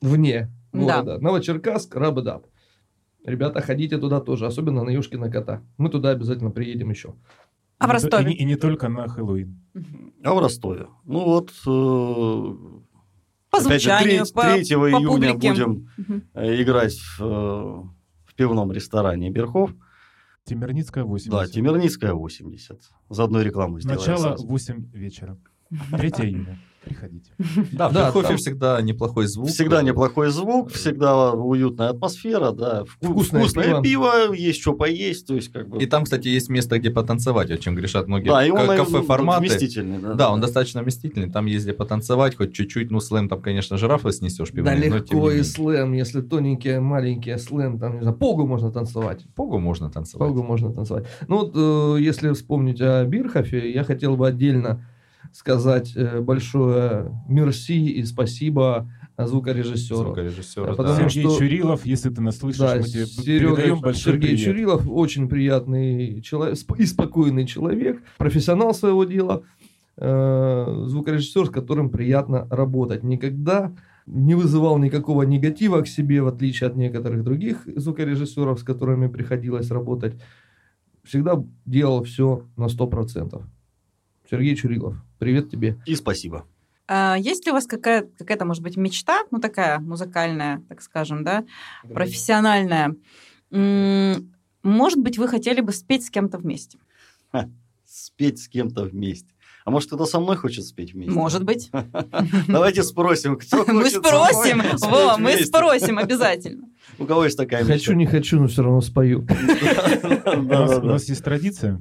вне Да. города. Новочеркасск, Рабадаб. Ребята, ходите туда тоже, особенно на Юшкина кота. Мы туда обязательно приедем еще. А в И Ростове? И, не- и не только на Хэллоуин. А в Ростове? Ну вот, э, По опять же, звучанию, 3, по, 3 по июня публике. будем э, играть в, э, в пивном ресторане Берхов. Темирницкая 80. Да, Темирницкая 80. Заодно рекламу сделаем. Начало сразу. 8 вечера. 3 июня. Приходите. Да, в Да, там- всегда неплохой звук. Всегда неплохой звук, всегда уютная атмосфера, да. Вку- Вкусное вкусное пиво. пиво, есть что поесть, то есть как бы... И там, кстати, есть место, где потанцевать, о чем грешат многие да, кафе-форматы. вместительный. Да, Да, он достаточно вместительный, там есть где потанцевать, хоть чуть-чуть, ну, слэм там, конечно, жирафа снесешь Да тем не легко и слэм, если тоненькие, маленькие слэм, там, не знаю, погу можно танцевать. Погу можно танцевать. Погу можно танцевать. Ну вот, э, если вспомнить о Бирхофе, я хотел бы отдельно сказать э, большое мерси и спасибо звукорежиссеру. Звукорежиссера, А да. потому Сергей что- Чурилов, если ты нас слышишь, Да, мы тебе Серега, передаем большой Сергей привет. Чурилов очень приятный человек и спокойный человек, профессионал своего дела, э, звукорежиссер, с которым приятно работать. Никогда не вызывал никакого негатива к себе, в отличие от некоторых других звукорежиссеров, с которыми приходилось работать. Всегда делал все на 100%. Сергей Чурилов, привет тебе. И спасибо. А есть ли у вас какая- какая-то, может быть, мечта, ну, такая музыкальная, так скажем, да, профессиональная? М, Может быть, вы хотели бы спеть с кем-то вместе? Спеть с кем-то вместе. А может, кто-то со мной хочет спеть вместе? Может быть. Давайте спросим, кто хочет Мы спросим, во, мы спросим обязательно. У кого есть такая Хочу, мечта? не хочу, но все равно спою. У нас, есть традиция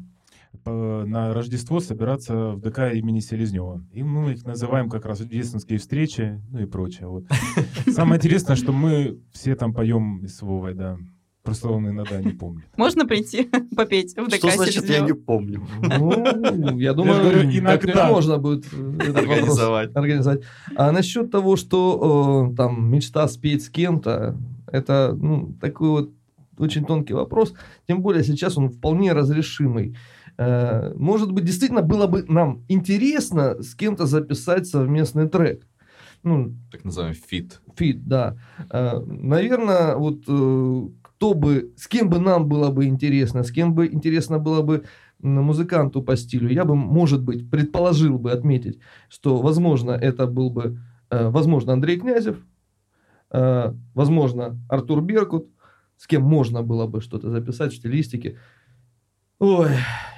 на Рождество собираться в ДК имени Селезнева. И мы их называем как раз рождественские встречи, ну и прочее. Вот. Самое интересное, что мы все там поем с Вовой, да. Просто он иногда не помнит. Можно прийти попеть в ДК Что значит я не помню? Ну, я думаю, говорю, как-нибудь иногда. можно будет Организовать. организовать. А насчет того, что э, там мечта спеть с кем-то, это ну, такой вот очень тонкий вопрос. Тем более сейчас он вполне разрешимый. Э, Может быть, действительно было бы нам интересно с кем-то записать совместный трек. Ну, Так называемый feat. feat, да. Наверное, вот э, кто бы, с кем бы нам было бы интересно, с кем бы интересно было бы музыканту по стилю, я бы, может быть, предположил бы отметить, что, возможно, это был бы, э, возможно, Андрей Князев, э, возможно, Артур Беркут, с кем можно было бы что-то записать в стилистике. Ой,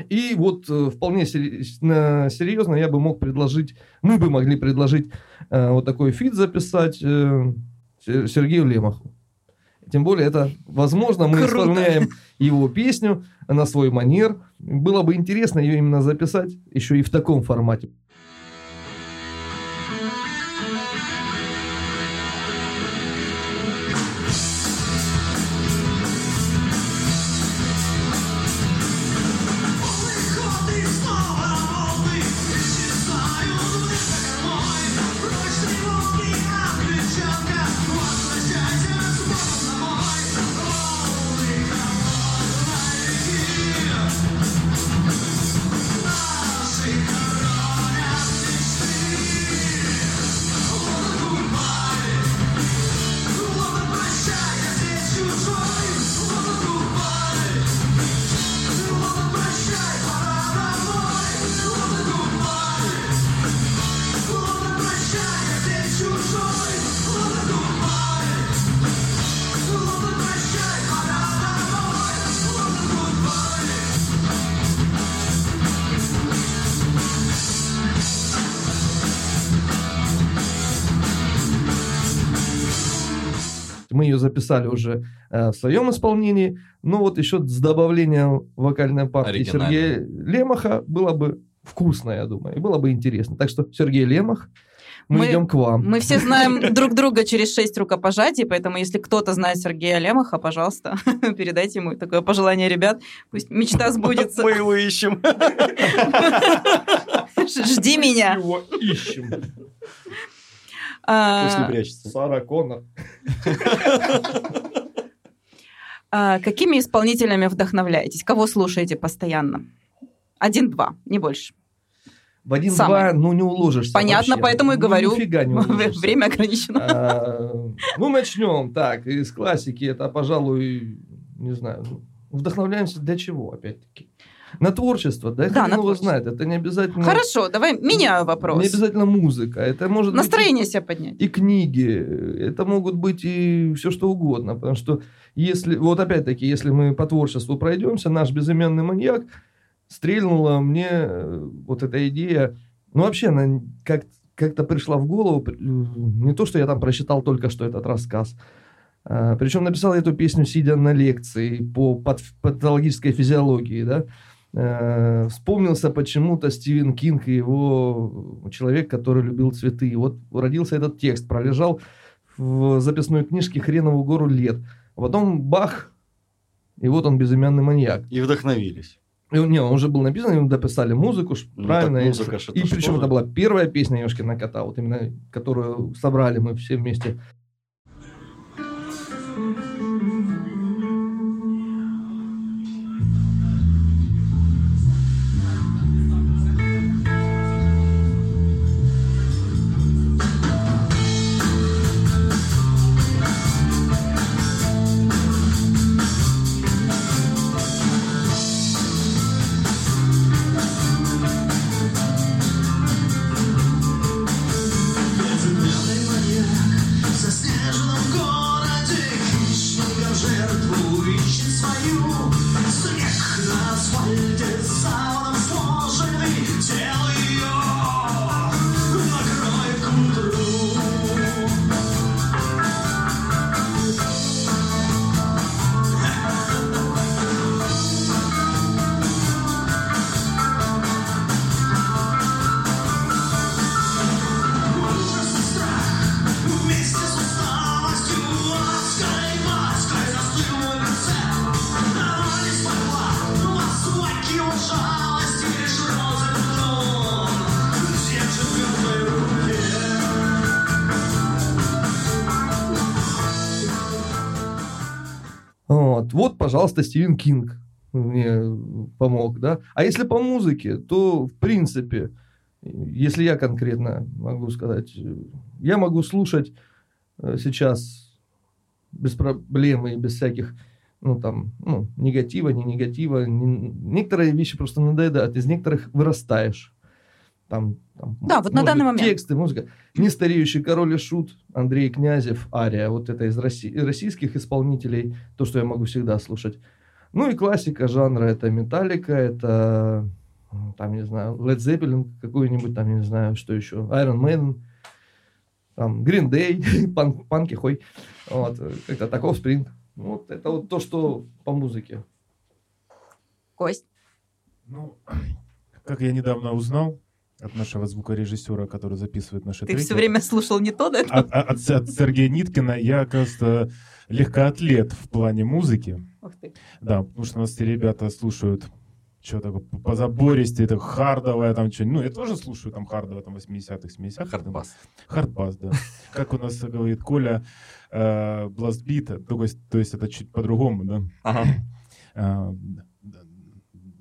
и вот э, вполне серьезно я бы мог предложить, мы бы могли предложить э, вот такой фит записать э, Се- Сергею Лемоху. Тем более это, возможно, мы Круто. исполняем его песню на свой манер. Было бы интересно ее именно записать еще и в таком формате. Ее записали уже э, в своем исполнении, но вот еще с добавлением вокальной партии. Сергея Лемаха было бы вкусно, я думаю, и было бы интересно. Так что, Сергей Лемах, мы, Мы- идем к вам. Мы все знаем друг друга через шесть рукопожатий, поэтому если кто-то знает Сергея Лемаха, пожалуйста, передайте ему такое пожелание, ребят. Пусть мечта сбудется. Мы его ищем. Жди меня. Его ищем. А, Пусть не прячется. Сара Коннор. а, Какими исполнителями вдохновляетесь? Кого слушаете постоянно? Один-два, не больше. В один-два, ну, не уложишься Понятно, вообще. поэтому и Ну, говорю. нифига не уложишься. Время ограничено. А, Ну, начнем. Так, из классики это, пожалуй, не знаю, ну, вдохновляемся для чего, опять-таки? На творчество, да? Да, на его творчество. знает. Это не обязательно... Хорошо, давай меняю Не вопрос. обязательно музыка. Это может быть Настроение себе поднять. и книги, это могут быть и все что угодно, потому что если, вот опять-таки, если мы по творчеству пройдемся, наш безымянный маньяк стрельнула мне э, вот эта идея, ну вообще она как, как-то пришла в голову, при- не то, что я там прочитал только что этот рассказ, а, причем написал я эту песню, сидя на лекции по пат- патологической физиологии, да, Э, вспомнился почему-то Стивен Кинг и его человек, который любил цветы. И вот родился этот текст, пролежал в записной книжке хренову гору лет. А потом бах, и вот он безымянный маньяк. И вдохновились. И он, не, он уже был написан, ему дописали музыку, Ну, правильно. так и- музыка и ж причем это была первая песня Ёшкина кота, вот именно, которую собрали мы все вместе. Вот, пожалуйста, Стивен Кинг мне помог, да. А если по музыке, то, в принципе, если я конкретно могу сказать, я могу слушать э, сейчас без проблем и без всяких, ну, там, ну, негатива, не негатива. Не- некоторые вещи просто надоедают, из некоторых вырастаешь. Там, там, Да, вот на данный быть, момент. Тексты, музыка. Нестареющий король и шут, Андрей Князев, Ария. Вот это из Росси- российских исполнителей, то, что я могу всегда слушать. Ну и классика жанра, это Металлика, это, там, не знаю, Led Zeppelin какой-нибудь, там, не знаю, что еще, Iron Maiden, там, Green Day, пан- панки, хой, вот, как-то таков Спринг. Вот это вот то, что по музыке. Кость. Ну, как я недавно узнал от нашего звукорежиссера, который записывает наши Ты треки, все время слушал не то, да? от, от- от- Сергея Ниткина, я, оказывается, легкоатлет в плане музыки. Ух ты. Да, потому что у нас все ребята слушают что такое позабористее, это хардовое, там что Ну, я тоже слушаю там хардовое, там 80-х, 70-х. Хардбас. Хардбас, да. Как у нас говорит Коля, э, blast beat, то есть, то есть это чуть по-другому, да. Ага.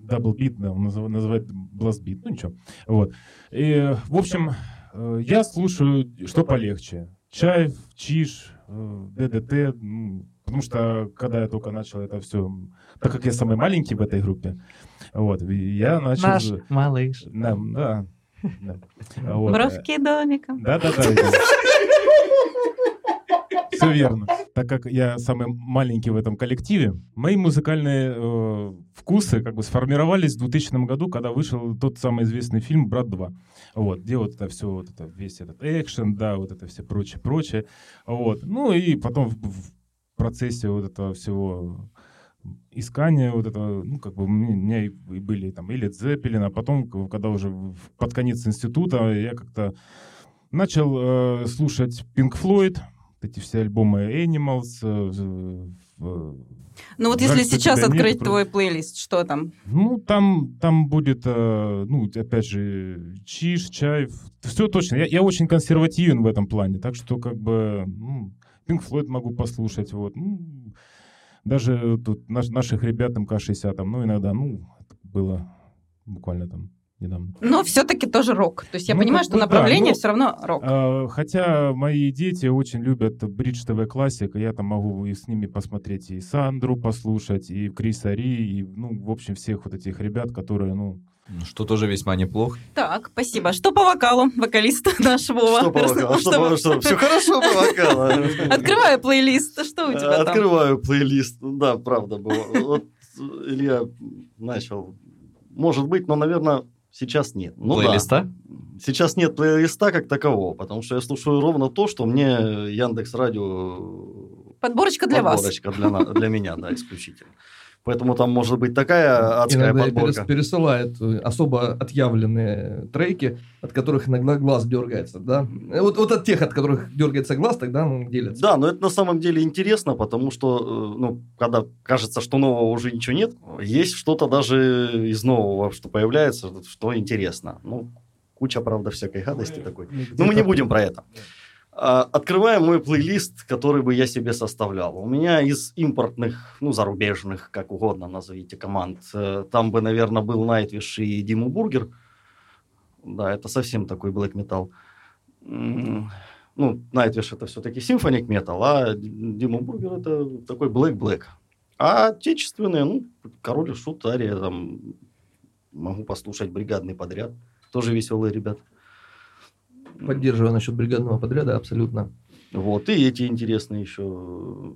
Double beat, да, он назыв- называет blast beat, ну ничего. Вот. И, в общем, э, я слушаю, что полегче. Чайф, Чиж, э, ДДТ, ну, потому что, когда я только начал это все, так как я самый маленький в этой группе, вот, я начал... Наш малыш. Да, да. да. Вот. Бровки домиком. Да-да-да. Все верно. Так как я самый маленький в этом коллективе, мои музыкальные э, вкусы как бы сформировались в 2000 году, когда вышел тот самый известный фильм «Брат 2». Вот, где вот это все, вот это, весь этот экшен, да, вот это все прочее, прочее. Вот. Ну и потом в- в- процессе вот этого всего искания вот этого, ну, как бы у меня и были там и Led Zeppelin, а потом, когда уже под конец института, я как-то начал э, слушать Pink Floyd, эти все альбомы Animals, э, Ну вот Жаль, если сейчас нет, открыть просто- твой плейлист, что там? ну, там, там будет, э, ну, опять же, чиш, чай, все точно. Я, я очень консервативен в этом плане, так что, как бы, ну, Pink Floyd могу послушать, вот. Ну, даже тут наш- наших ребят МК-60, там, ну, иногда, ну, было буквально там недавно. Но все-таки тоже рок. То есть я Ну, понимаю, что бы да, направление ну, все равно рок. А, Хотя мои дети очень любят Бридж ТВ Классик, и я там могу и с ними посмотреть и Сандру послушать, и Криса Ри, и, ну, в общем, всех вот этих ребят, которые, ну, Что тоже весьма неплохо. Так, спасибо. Что по вокалу, вокалист наш Вова? Что по вокалу? Что по- что? Все хорошо по вокалу. Открываю плейлист. Что у тебя там? Открываю плейлист. Да, правда было. Вот Илья начал. Может быть, но, наверное, сейчас нет. Ну да. Плейлиста? Сейчас нет плейлиста как такового, потому что я слушаю ровно то, что мне Яндекс Радио Подборочка для вас. подборочка для, для меня, да, исключительно. Поэтому там может быть такая адская Иногда подборка. перес- пересылает э, особо отъявленные треки, от которых иногда глаз дергается, да? Э, Вот, вот от тех, от которых дергается глаз, тогда он делится. Да, но это на самом деле интересно, потому что, э, ну, когда кажется, что нового уже ничего нет, есть что-то даже из нового, что появляется, что интересно. Ну, куча, правда, всякой гадости такой. Но мы не будем про это. А, Открываем мой плейлист, который бы я себе составлял. У меня из импортных, ну, зарубежных, как угодно назовите, команд, э, там бы, наверное, был Nightwish и Dimmu Borgir. Да, это совсем такой black metal. Ну, Nightwish это все-таки symphonic metal, а Dimmu Borgir это такой black-black. А отечественные, ну, Король и Шут, Ария, там, могу послушать Бригадный подряд. Тоже веселые ребята. Поддерживаю насчет Бригадного подряда, абсолютно. Вот, и эти интересные еще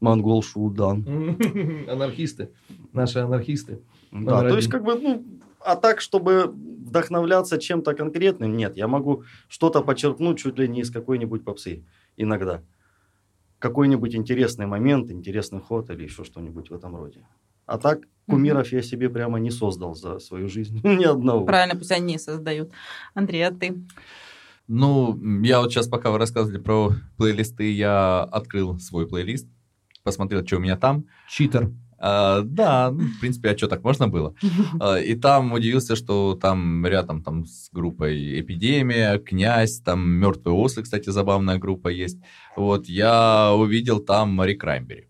Монгол Шуудан. Анархисты. Наши анархисты. Да, Номер то есть, как бы, ну, а так, чтобы вдохновляться чем-то конкретным, нет. Я могу что-то подчеркнуть чуть ли не из какой-нибудь попсы иногда. Какой-нибудь интересный момент, интересный ход или еще что-нибудь в этом роде. А так, кумиров я себе прямо не создал за свою жизнь. Ни одного. Правильно, пусть они создают. Андрей, а ты? Ну, я вот сейчас, пока вы рассказывали про плейлисты, я открыл свой плейлист, посмотрел, что у меня там. Читер. А, да, ну, в принципе, а что, так можно было? А, И там удивился, что там рядом там с группой Эпидемия, Князь, там Мертвые осы, кстати, забавная группа есть. Вот, я увидел там Мари Краймбери.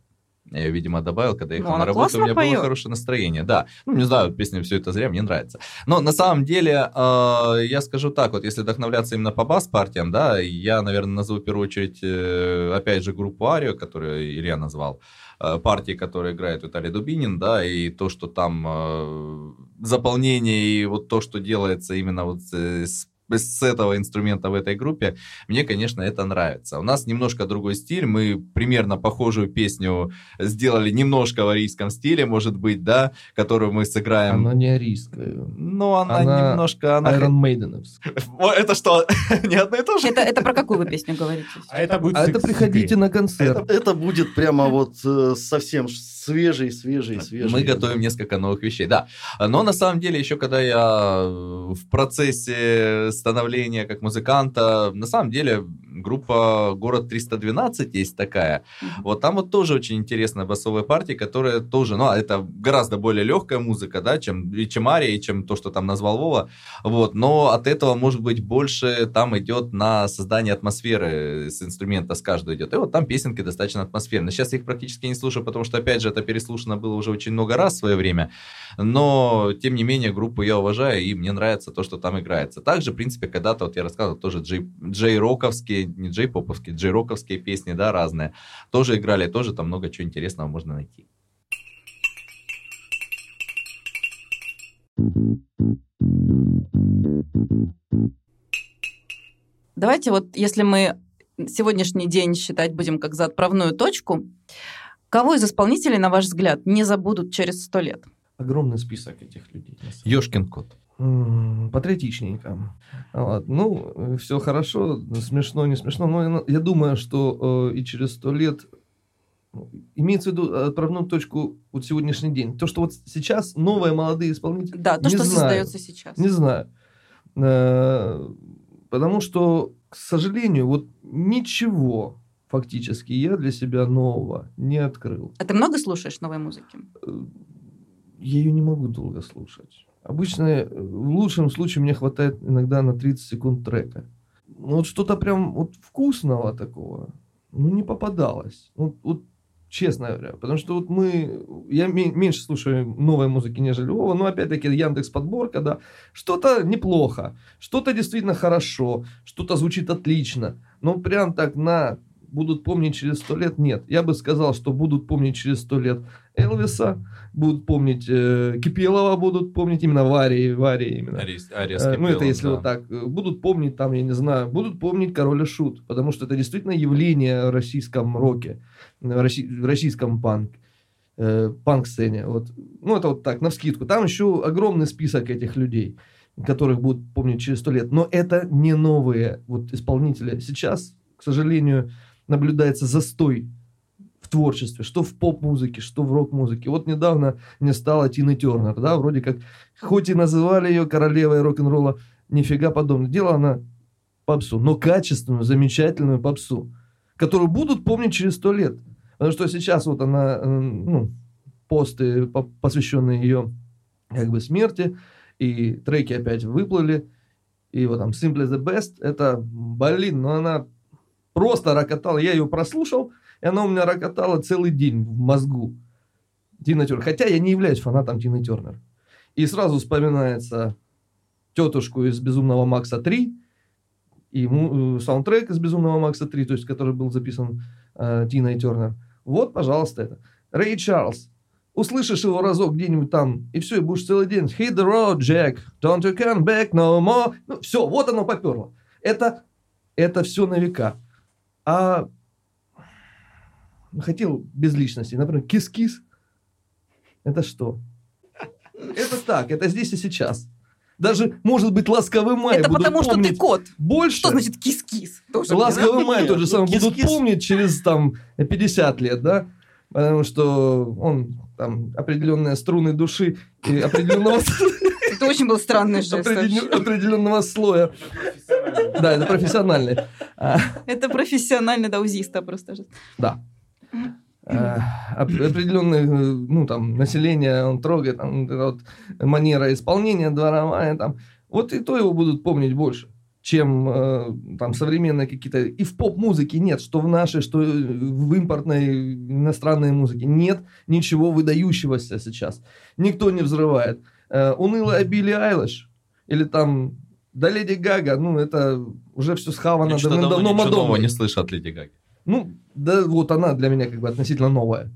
Я ее, видимо, добавил, когда я Ну, ехал на она работу, у меня поет. было хорошее настроение. Да, ну, не знаю, песня все это зря, мне нравится. Но на самом деле, э, я скажу так, вот если вдохновляться именно по бас-партиям, да, я, наверное, назову в первую очередь, э, опять же, группу Арио, которую Илья назвал, э, партии, которые играет Виталий Дубинин, да, и то, что там э, заполнение и вот то, что делается именно вот э, с с этого инструмента в этой группе, мне, конечно, это нравится. У нас немножко другой стиль, мы примерно похожую песню сделали немножко в арийском стиле, может быть, да, которую мы сыграем. Она не арийская. Ну, она, Она немножко... Она... Iron. О, Это что, не одно и то же? Это, это про какую вы песню говорите? А это будет А это приходите на Это, концерт. это будет прямо вот э, совсем свежий, свежий, свежий. Мы готовим несколько новых вещей, да. Но на самом деле, еще когда я в процессе становления как музыканта, на самом деле группа «Город 312» есть такая. Вот там вот тоже очень интересная басовая партия, которая тоже, ну, это гораздо более легкая музыка, да, чем, и чем Ария, и чем то, что там назвал Вова. Вот, но от этого, может быть, больше там идет на создание атмосферы с инструмента, с каждого идет. И вот там песенки достаточно атмосферные. Сейчас я их практически не слушаю, потому что, опять же, это переслушано было уже очень много раз в свое время. Но, тем не менее, группу я уважаю, и мне нравится то, что там играется. Также, в принципе, когда-то, вот я рассказывал, тоже джей, джей-роковские, не джей-поповские, джей-роковские песни, да, разные, тоже играли, тоже там много чего интересного можно найти. Давайте вот, если мы сегодняшний день считать будем как за отправную точку, кого из исполнителей, на ваш взгляд, не забудут через сто лет? Огромный список этих людей. Ёшкин кот. Патриотичненько. Вот. Ну, все хорошо, смешно, не смешно. Но я- думаю, что э, и через сто лет имеется в виду отправную точку вот сегодняшний день. То, что вот сейчас новые молодые исполнители... Да, то, не что знаю. создается сейчас. Не знаю. Э, Потому что, к сожалению, вот ничего фактически я для себя нового не открыл. А ты много слушаешь новой музыки? Э, Я ее не могу долго слушать. Обычно, э, в лучшем случае, мне хватает иногда на 30 секунд трека. Ну, вот что-то прям вот вкусного такого, ну, не попадалось. Вот, вот честно говоря. Потому что вот мы... Я ме- меньше слушаю новой музыки, нежели Вова. Но, опять-таки, Яндекс подборка, да. Что-то неплохо, что-то действительно хорошо, что-то звучит отлично. Но прям так на будут помнить через сто лет, нет. Я бы сказал, что будут помнить через сто лет Элвиса, будут помнить э, Кипелова, будут помнить именно Варии, Варии именно. Арис, Арис Э, ну, это Кипелов, если да. вот так. Э, Будут помнить там, я не знаю, будут помнить Король и Шут, потому что это действительно явление в российском роке, в росси- в российском панк, э, панк-сцене. Вот. Ну, это вот так, навскидку. Там еще огромный список этих людей, которых будут помнить через сто лет. Но это не новые вот исполнители. Сейчас, к сожалению, наблюдается застой творчестве, что в поп-музыке, что в рок-музыке. Вот недавно не стало Тины Тернер, да, вроде как, хоть и называли ее королевой рок-н-ролла, нифига подобного. Делала она попсу, но качественную, замечательную попсу, которую будут помнить через сто лет. Потому что сейчас вот она, э, ну, посты, по- посвященные ее как бы смерти, и треки опять выплыли, и вот там Simply the Best, это, блин, ну она просто рокотала, я ее прослушал, и она у меня рокотала целый день в мозгу. Тина Тернер. Хотя я не являюсь фанатом Тины Тернер. И сразу вспоминается тетушку из «Безумного Макса 3», и му- э, саундтрек из «Безумного Макса 3», то есть, который был записан э, Тиной Тернер. Вот, пожалуйста, это. Рэй Чарльз. Услышишь его разок где-нибудь там, и все, и будешь целый день. Hit the road, Jack. Don't you come back no more. Ну, все, вот оно поперло. Это, это все на века. А хотел без личности. Например, кис-кис. Это что? Это так, это здесь и сейчас. Даже, может быть, ласковый май Это будут потому, что ты кот. больше. Что значит кис-кис? Ласковый май тот же самый будут помнить через там 50 лет, да? Потому что он там определенные струны души и определенного, Это очень был странный жест. определенного слоя. Да, это профессиональный. Это профессиональный даузиста просто. Да. Э, оп- определенное, э, ну, там, население он трогает, там, вот манера исполнения дворовая, там, вот и то его будут помнить больше, чем э, там современные какие-то... И в поп-музыке нет, что в нашей, что э, в импортной иностранной музыке. Нет ничего выдающегося сейчас. Никто не взрывает. Э, унылая Билли Айлиш или там... Да Леди Гага, ну, это уже все схавано Я что-то давно давно-давно ничего нового Мадонной. не слышу от Леди Гаги. Ну, да вот она для меня как бы относительно новая.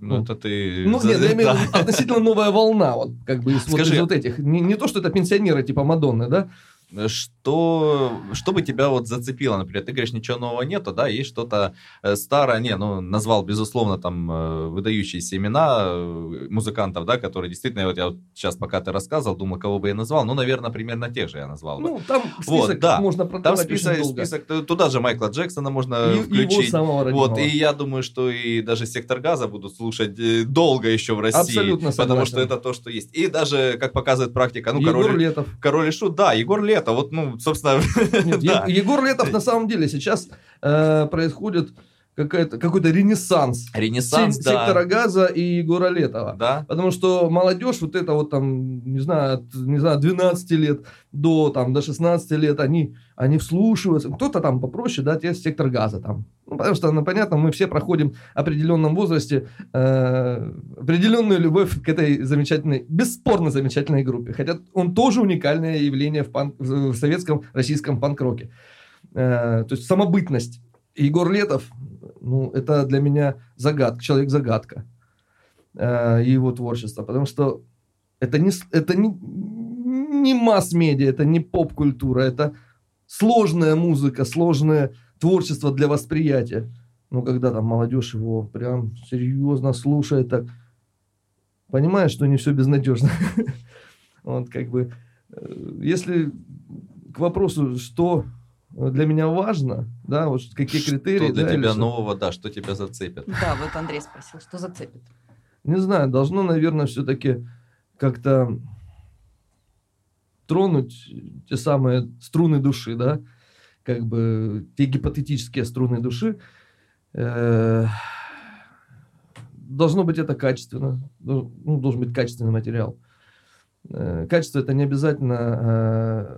Ну, Ну. это ты... Ну, нет, я имею в виду относительно новая волна, вот как бы из, вот, Скажи. из вот этих. Не, не то, что это пенсионеры типа Мадонны, да? Что, что бы тебя вот зацепило, например, ты говоришь, ничего нового нету, да, есть что-то э, старое, не, ну, назвал, безусловно, там, э, выдающиеся имена э, музыкантов, да, которые действительно, вот я вот сейчас, пока ты рассказывал, думал, кого бы я назвал, ну, наверное, примерно тех же я назвал бы. Ну, там список Вот, да. можно Там список, список, туда же Майкла Джексона можно И- его включить. самого родного. Вот, и я думаю, что и даже сектор газа будут слушать долго еще в России. Абсолютно Потому согласен. что это то, что есть. И даже, как показывает практика, ну, Егор король, Летов. король и шут, да, Егор Лето, вот, ну, собственно, Нет, да. Е- Егор Летов на самом деле сейчас э, происходит какой-то ренессанс. Ренессанс, Сек- да. Сектора газа и Егора Летова. Да, Потому что молодежь, вот это вот там, не знаю, от, не знаю, 12 лет до, там, до 16 лет, они, они вслушиваются. Кто-то там попроще, да, те сектор газа там. Ну, потому что, ну, понятно, мы все проходим в определенном возрасте э, определенную любовь к этой замечательной, бесспорно замечательной группе. Хотя он тоже уникальное явление в, панк- в советском, российском панк-роке. Э, то есть самобытность. Егор Летов, ну, это для меня загадка, человек-загадка э, его творчество, потому что это не, это не, не масс-медиа, это не поп-культура, это сложная музыка, сложное творчество для восприятия. Ну, когда там молодежь его прям серьезно слушает, так понимаешь, что не все безнадежно. Вот как бы, э, если к вопросу, что для меня важно, да, вот какие критерии. Что для да, тебя что- нового, да, что тебя зацепит? Да, вот Андрей спросил, что зацепит. Не знаю, должно, наверное, все-таки как-то тронуть те самые струны души, да, как бы те гипотетические струны души. Э, Должно быть это качественно, ну, должен быть качественный материал. Э, Качество это не обязательно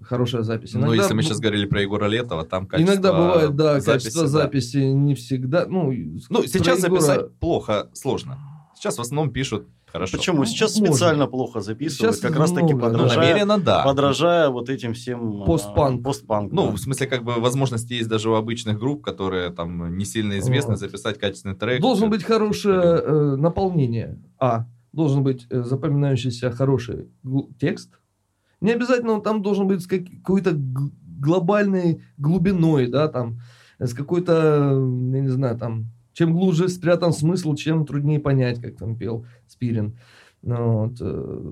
э, хорошая запись. Ну, Иногда если мы сейчас говорили про Егора Летова, там качество Иногда бывает, да, записи, качество да. записи не всегда. Ну, Ну, сейчас Егора- записать плохо, сложно. Сейчас в основном пишут хорошо. Почему? Сейчас Можно. специально плохо записывают, Сейчас как раз таки. Ну, подражая, намеренно, да. подражая вот этим всем... а, Постпанк. Постпанк, Ну, да. в смысле, как бы возможности есть даже у обычных групп, которые там не сильно известны, Вот. записать качественный трек. Должен быть хорошее э, наполнение. А. Должен быть э, запоминающийся хороший текст. Не обязательно он там должен быть с как- какой-то глобальной глубиной, да, там, с какой-то, я не знаю, там, чем глубже спрятан смысл, чем труднее понять, как там пел Спирин. Ну, вот, э,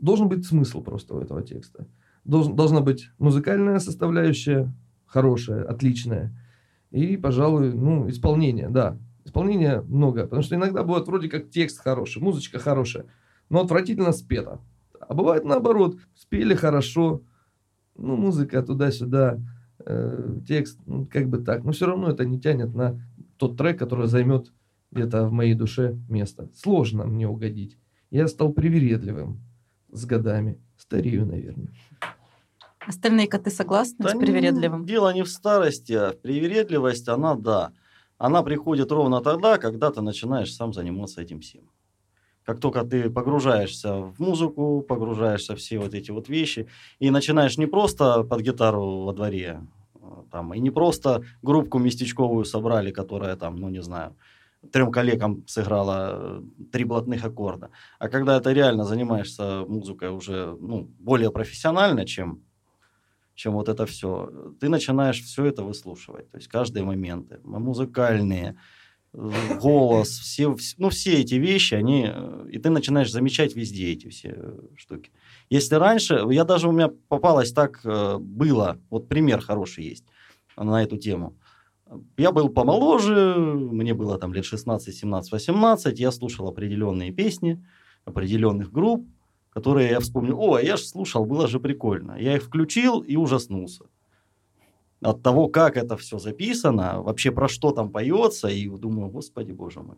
должен быть смысл просто у этого текста. Должен, должна быть музыкальная составляющая хорошая, отличная. И, пожалуй, ну, исполнение, да. Исполнение много. Потому что иногда бывает вроде как текст хороший, музычка хорошая, но отвратительно спета. А бывает наоборот, спели хорошо, ну, музыка туда-сюда, э, текст, ну, как бы так. Но все равно это не тянет на тот трек, который займет где-то в моей душе место. Сложно мне угодить. Я стал привередливым с годами. Старею, наверное. Остальные коты согласны Да с привередливым? н- Дело не в старости, а привередливость, она, да. Она приходит ровно тогда, когда ты начинаешь сам заниматься этим всем. Как только ты погружаешься в музыку, погружаешься в все вот эти вот вещи, и начинаешь не просто под гитару во дворе, а, там, и не просто группку местечковую собрали, которая там, ну не знаю, трем коллегам сыграла э, три блатных аккорда. А когда ты реально занимаешься музыкой уже ну, более профессионально, чем чем вот это все. Ты начинаешь все это выслушивать. То есть каждые моменты, музыкальные, э, голос, все, вс- ну, все эти вещи, они... э, И ты начинаешь замечать везде эти все э, штуки. Если раньше, я даже у меня попалось так, было, вот пример хороший есть на эту тему. Я был помоложе, мне было там лет 16, 17, 18, я слушал определенные песни определенных групп, которые я вспомнил, о, я же слушал, было же прикольно. Я их включил и ужаснулся. От того, как это все записано, вообще про что там поется, и думаю, господи, боже мой.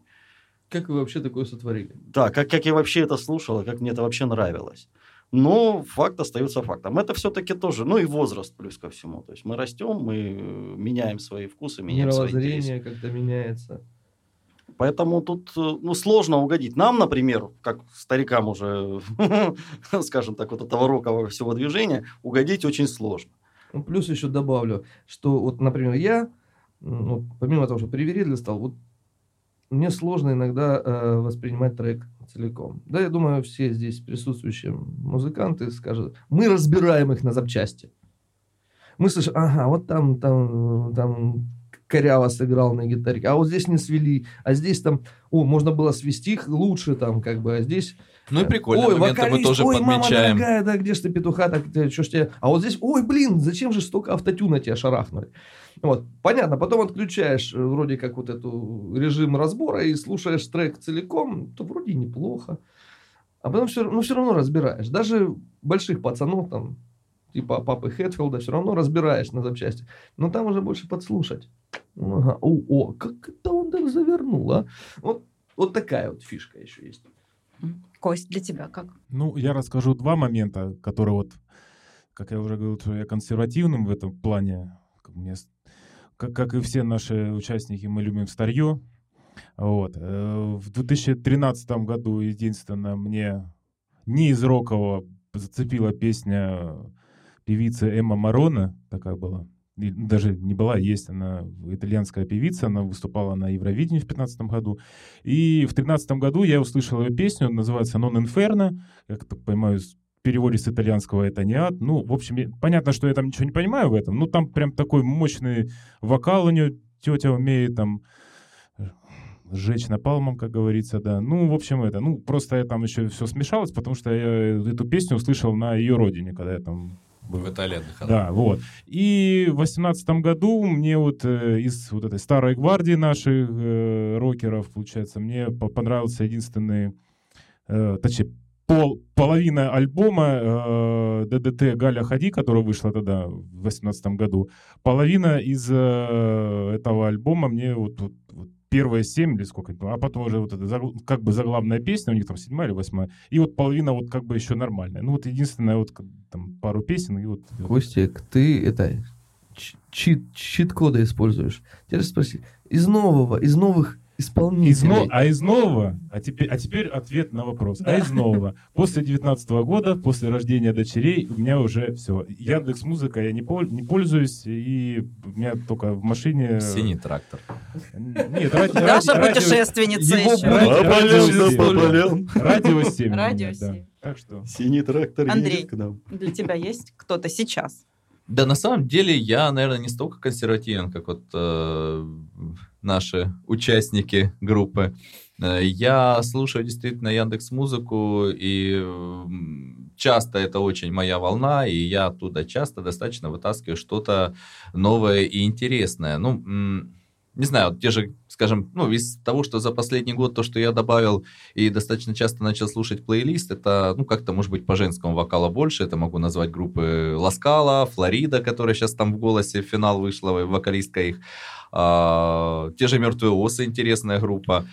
Как вы вообще такое сотворили? Да, как, как я вообще это слушал, и как мне это вообще нравилось. Но факт остается фактом. Это все-таки тоже, ну и возраст плюс ко всему. То есть мы растем, мы э, меняем свои вкусы, меняем свои интересы. Как-то меняется. Поэтому тут э, ну, сложно угодить. Нам, например, как старикам уже, скажем так, вот этого рокового всего движения, угодить очень сложно. Ну, плюс еще добавлю, что вот, например, я, ну, помимо того, что привередлив стал, вот мне сложно иногда э, воспринимать трек целиком. Да, я думаю, все здесь присутствующие музыканты скажут, мы разбираем их на запчасти. Мы слышим, ага, вот там, там, там коряво сыграл на гитаре, а вот здесь не свели, а здесь там, о, можно было свести их лучше там, как бы, а здесь Ну и прикольные ой, моменты мы вокалист, тоже ой, подмечаем. мама дорогая, да, где ж ты петуха, так ты, что ж тебе... А вот здесь, ой, блин, зачем же столько автотюна тебя шарахнули? Вот, понятно, потом отключаешь э, вроде как вот эту режим разбора и слушаешь трек целиком, то вроде неплохо. А потом все, ну, все равно разбираешь. Даже больших пацанов там, типа папы Хэтфилда, все равно разбираешь на запчасти. Но там уже больше подслушать. Ага, о, о, как это он так завернул, а? Вот, вот такая вот фишка еще есть. Кость, для тебя как? Ну, я расскажу два момента, которые вот, как я уже говорил, что я консервативным в этом плане. Как, мне как, как и все наши участники, мы любим старье. Вот. Э, В 2013 году единственное мне не из рокового зацепила песня певицы Эмма Марона, такая была. Даже не была, есть она итальянская певица, она выступала на Евровидении в 2015 году. И в 2013 году я услышал ее песню, называется «Non Inferno», я так понимаю, в переводе с итальянского это не ад. Ну, в общем, понятно, что я там ничего не понимаю в этом, но там прям такой мощный вокал у нее тетя умеет там э, сжечь напалмом, как говорится, да. Ну, в общем, это, ну, просто я там еще все смешалось, потому что я эту песню услышал на ее родине, когда я там Вы в Италии отдыхали. Да, вот. И в восемнадцатом году мне вот э, из вот этой старой гвардии наших э, рокеров, получается, мне по- понравился единственный, э, точнее, пол, половина альбома э, ДДТ Галя Хади, которая вышла тогда в восемнадцатом году. Половина из э, этого альбома мне вот, вот- вот первые семь или сколько, а потом уже вот это как бы заглавная песня, у них там седьмая или восьмая, и вот половина вот как бы еще нормальная. Ну вот единственное вот там пару песен и вот... Костик, ты это чит-коды используешь. Теперь спроси, из нового, из новых исполнителей. Из но- а из нового, а теперь, а теперь ответ на вопрос. А из нового. После 19 года, после рождения дочерей, у меня уже все. Яндекс Музыка я не, пол- не пользуюсь, и у меня только в машине... Синий трактор. Нет, ради, Даша ради- путешественница Его еще. радио. Радио 7. у меня, Радио да. 7. Так что... Синий трактор Андрей. едет к нам. Для тебя есть кто-то сейчас? Да, на самом деле я, наверное, не столько консервативен, как вот э, наши участники группы. Э, Я слушаю действительно Яндекс Музыку, и часто это очень моя волна, и я оттуда часто достаточно вытаскиваю что-то новое и интересное. Ну, не знаю, те же, скажем, ну, из того, что за последний год, то, что я добавил и достаточно часто начал слушать плейлист, это, ну, как-то, может быть, по женскому вокалу больше. Это могу назвать группы Ласкала, Флорида, которая сейчас там в голосе в финал вышла, вокалистка их. А, те же Мертвые осы, интересная группа.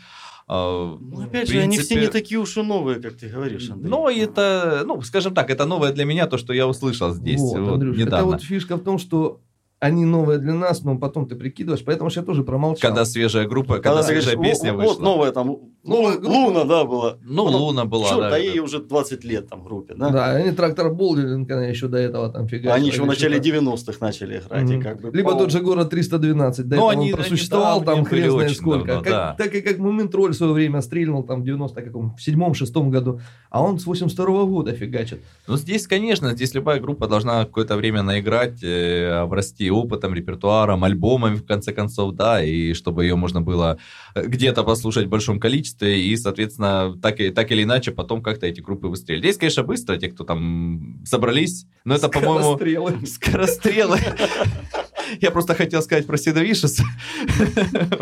А, Ну, опять в же, они все принципе, не такие уж и новые, как ты говоришь, Андрей. Но это, ну, скажем так, это новое для меня, то, что я услышал здесь Вот, вот Андрюш, это недавно. вот фишка в том, что они новые для нас, но потом ты прикидываешь, поэтому что я тоже промолчал. Когда свежая группа, когда, Когда свежая говоришь, песня «Во- вышла. Вот новая там, Новая Лу- группа. Луна, да, была. Ну, Потом, Луна была, Чёрт, да, а да. ей уже 20 лет там группе, да? Да, они трактор Болдинг, она еще до этого там фигачили. Они еще в начале что-то. 90-х начали играть. и Мгм. как бы, Либо пол- тот же город 312, до Ну, этого они- он они просуществовал давние там хрен знает сколько. давно, Как- да. Так и как Муминтроль в свое время стрельнул там в 90 каком, в седьмом, шестом году, а он с 82 года фигачит. Ну, здесь, конечно, здесь любая группа должна какое-то время наиграть, э, обрасти опытом, репертуаром, альбомами, в конце концов, да, и чтобы ее можно было где-то послушать в большом количестве, и, соответственно, так, и, так или иначе потом как-то эти группы выстрелили. Здесь, конечно, быстро, те, кто там собрались, но это, по-моему, Скорострелы. скорострелы. Я просто хотел сказать про Седовишес.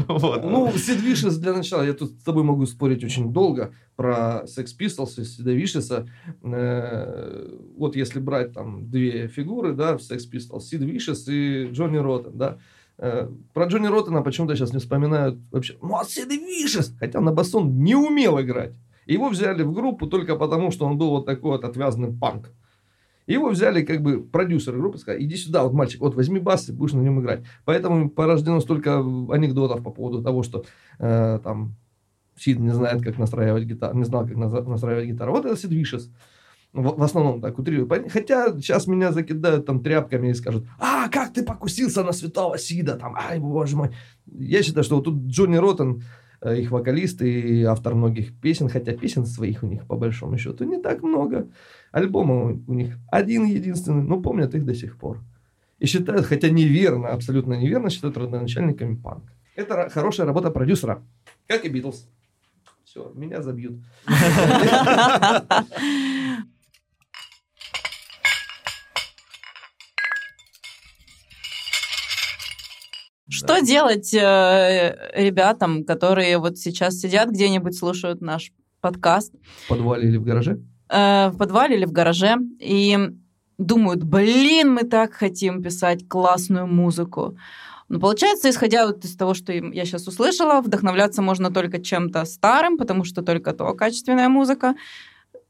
Вот. Ну, Sid Vicious для начала, я тут с тобой могу спорить очень долго про Sex Pistols и Сида Вишеса. Вот если брать там две фигуры, да, в Sex Pistols, Сид Вишес и Джонни Роттен, да. Э, Про Джонни Роттена почему-то сейчас не вспоминают вообще. Ну, а Сид Вишес, хотя на басон не умел играть. Его взяли в группу только потому, что он был вот такой вот отвязанный панк. Его взяли как бы продюсеры группы, сказали, иди сюда, вот мальчик, вот возьми бас и будешь на нем играть. Поэтому порождено столько анекдотов по поводу того, что э, там Сид не знает, как настраивать гитару, не знал, как настраивать гитару. Вот это Сид Вишес. В, основном так утрирую. Хотя сейчас меня закидают там тряпками и скажут, а, как ты покусился на святого Сида, там, ай, боже мой. Я считаю, что вот тут Джонни Роттен, э, их вокалист и автор многих песен, хотя песен своих у них по большому счету не так много. Альбома у них один единственный, но помнят их до сих пор. И считают, хотя неверно, абсолютно неверно, считают родоначальниками панка. Это хорошая работа продюсера, как и Битлз. Все, меня забьют. Что делать э, ребятам, которые вот сейчас сидят где-нибудь, слушают наш подкаст В подвале или в гараже? э, в подвале или в гараже и думают, блин, мы так хотим писать классную музыку. Но получается, исходя вот из того, что я сейчас услышала, вдохновляться можно только чем-то старым, потому что только то качественная музыка.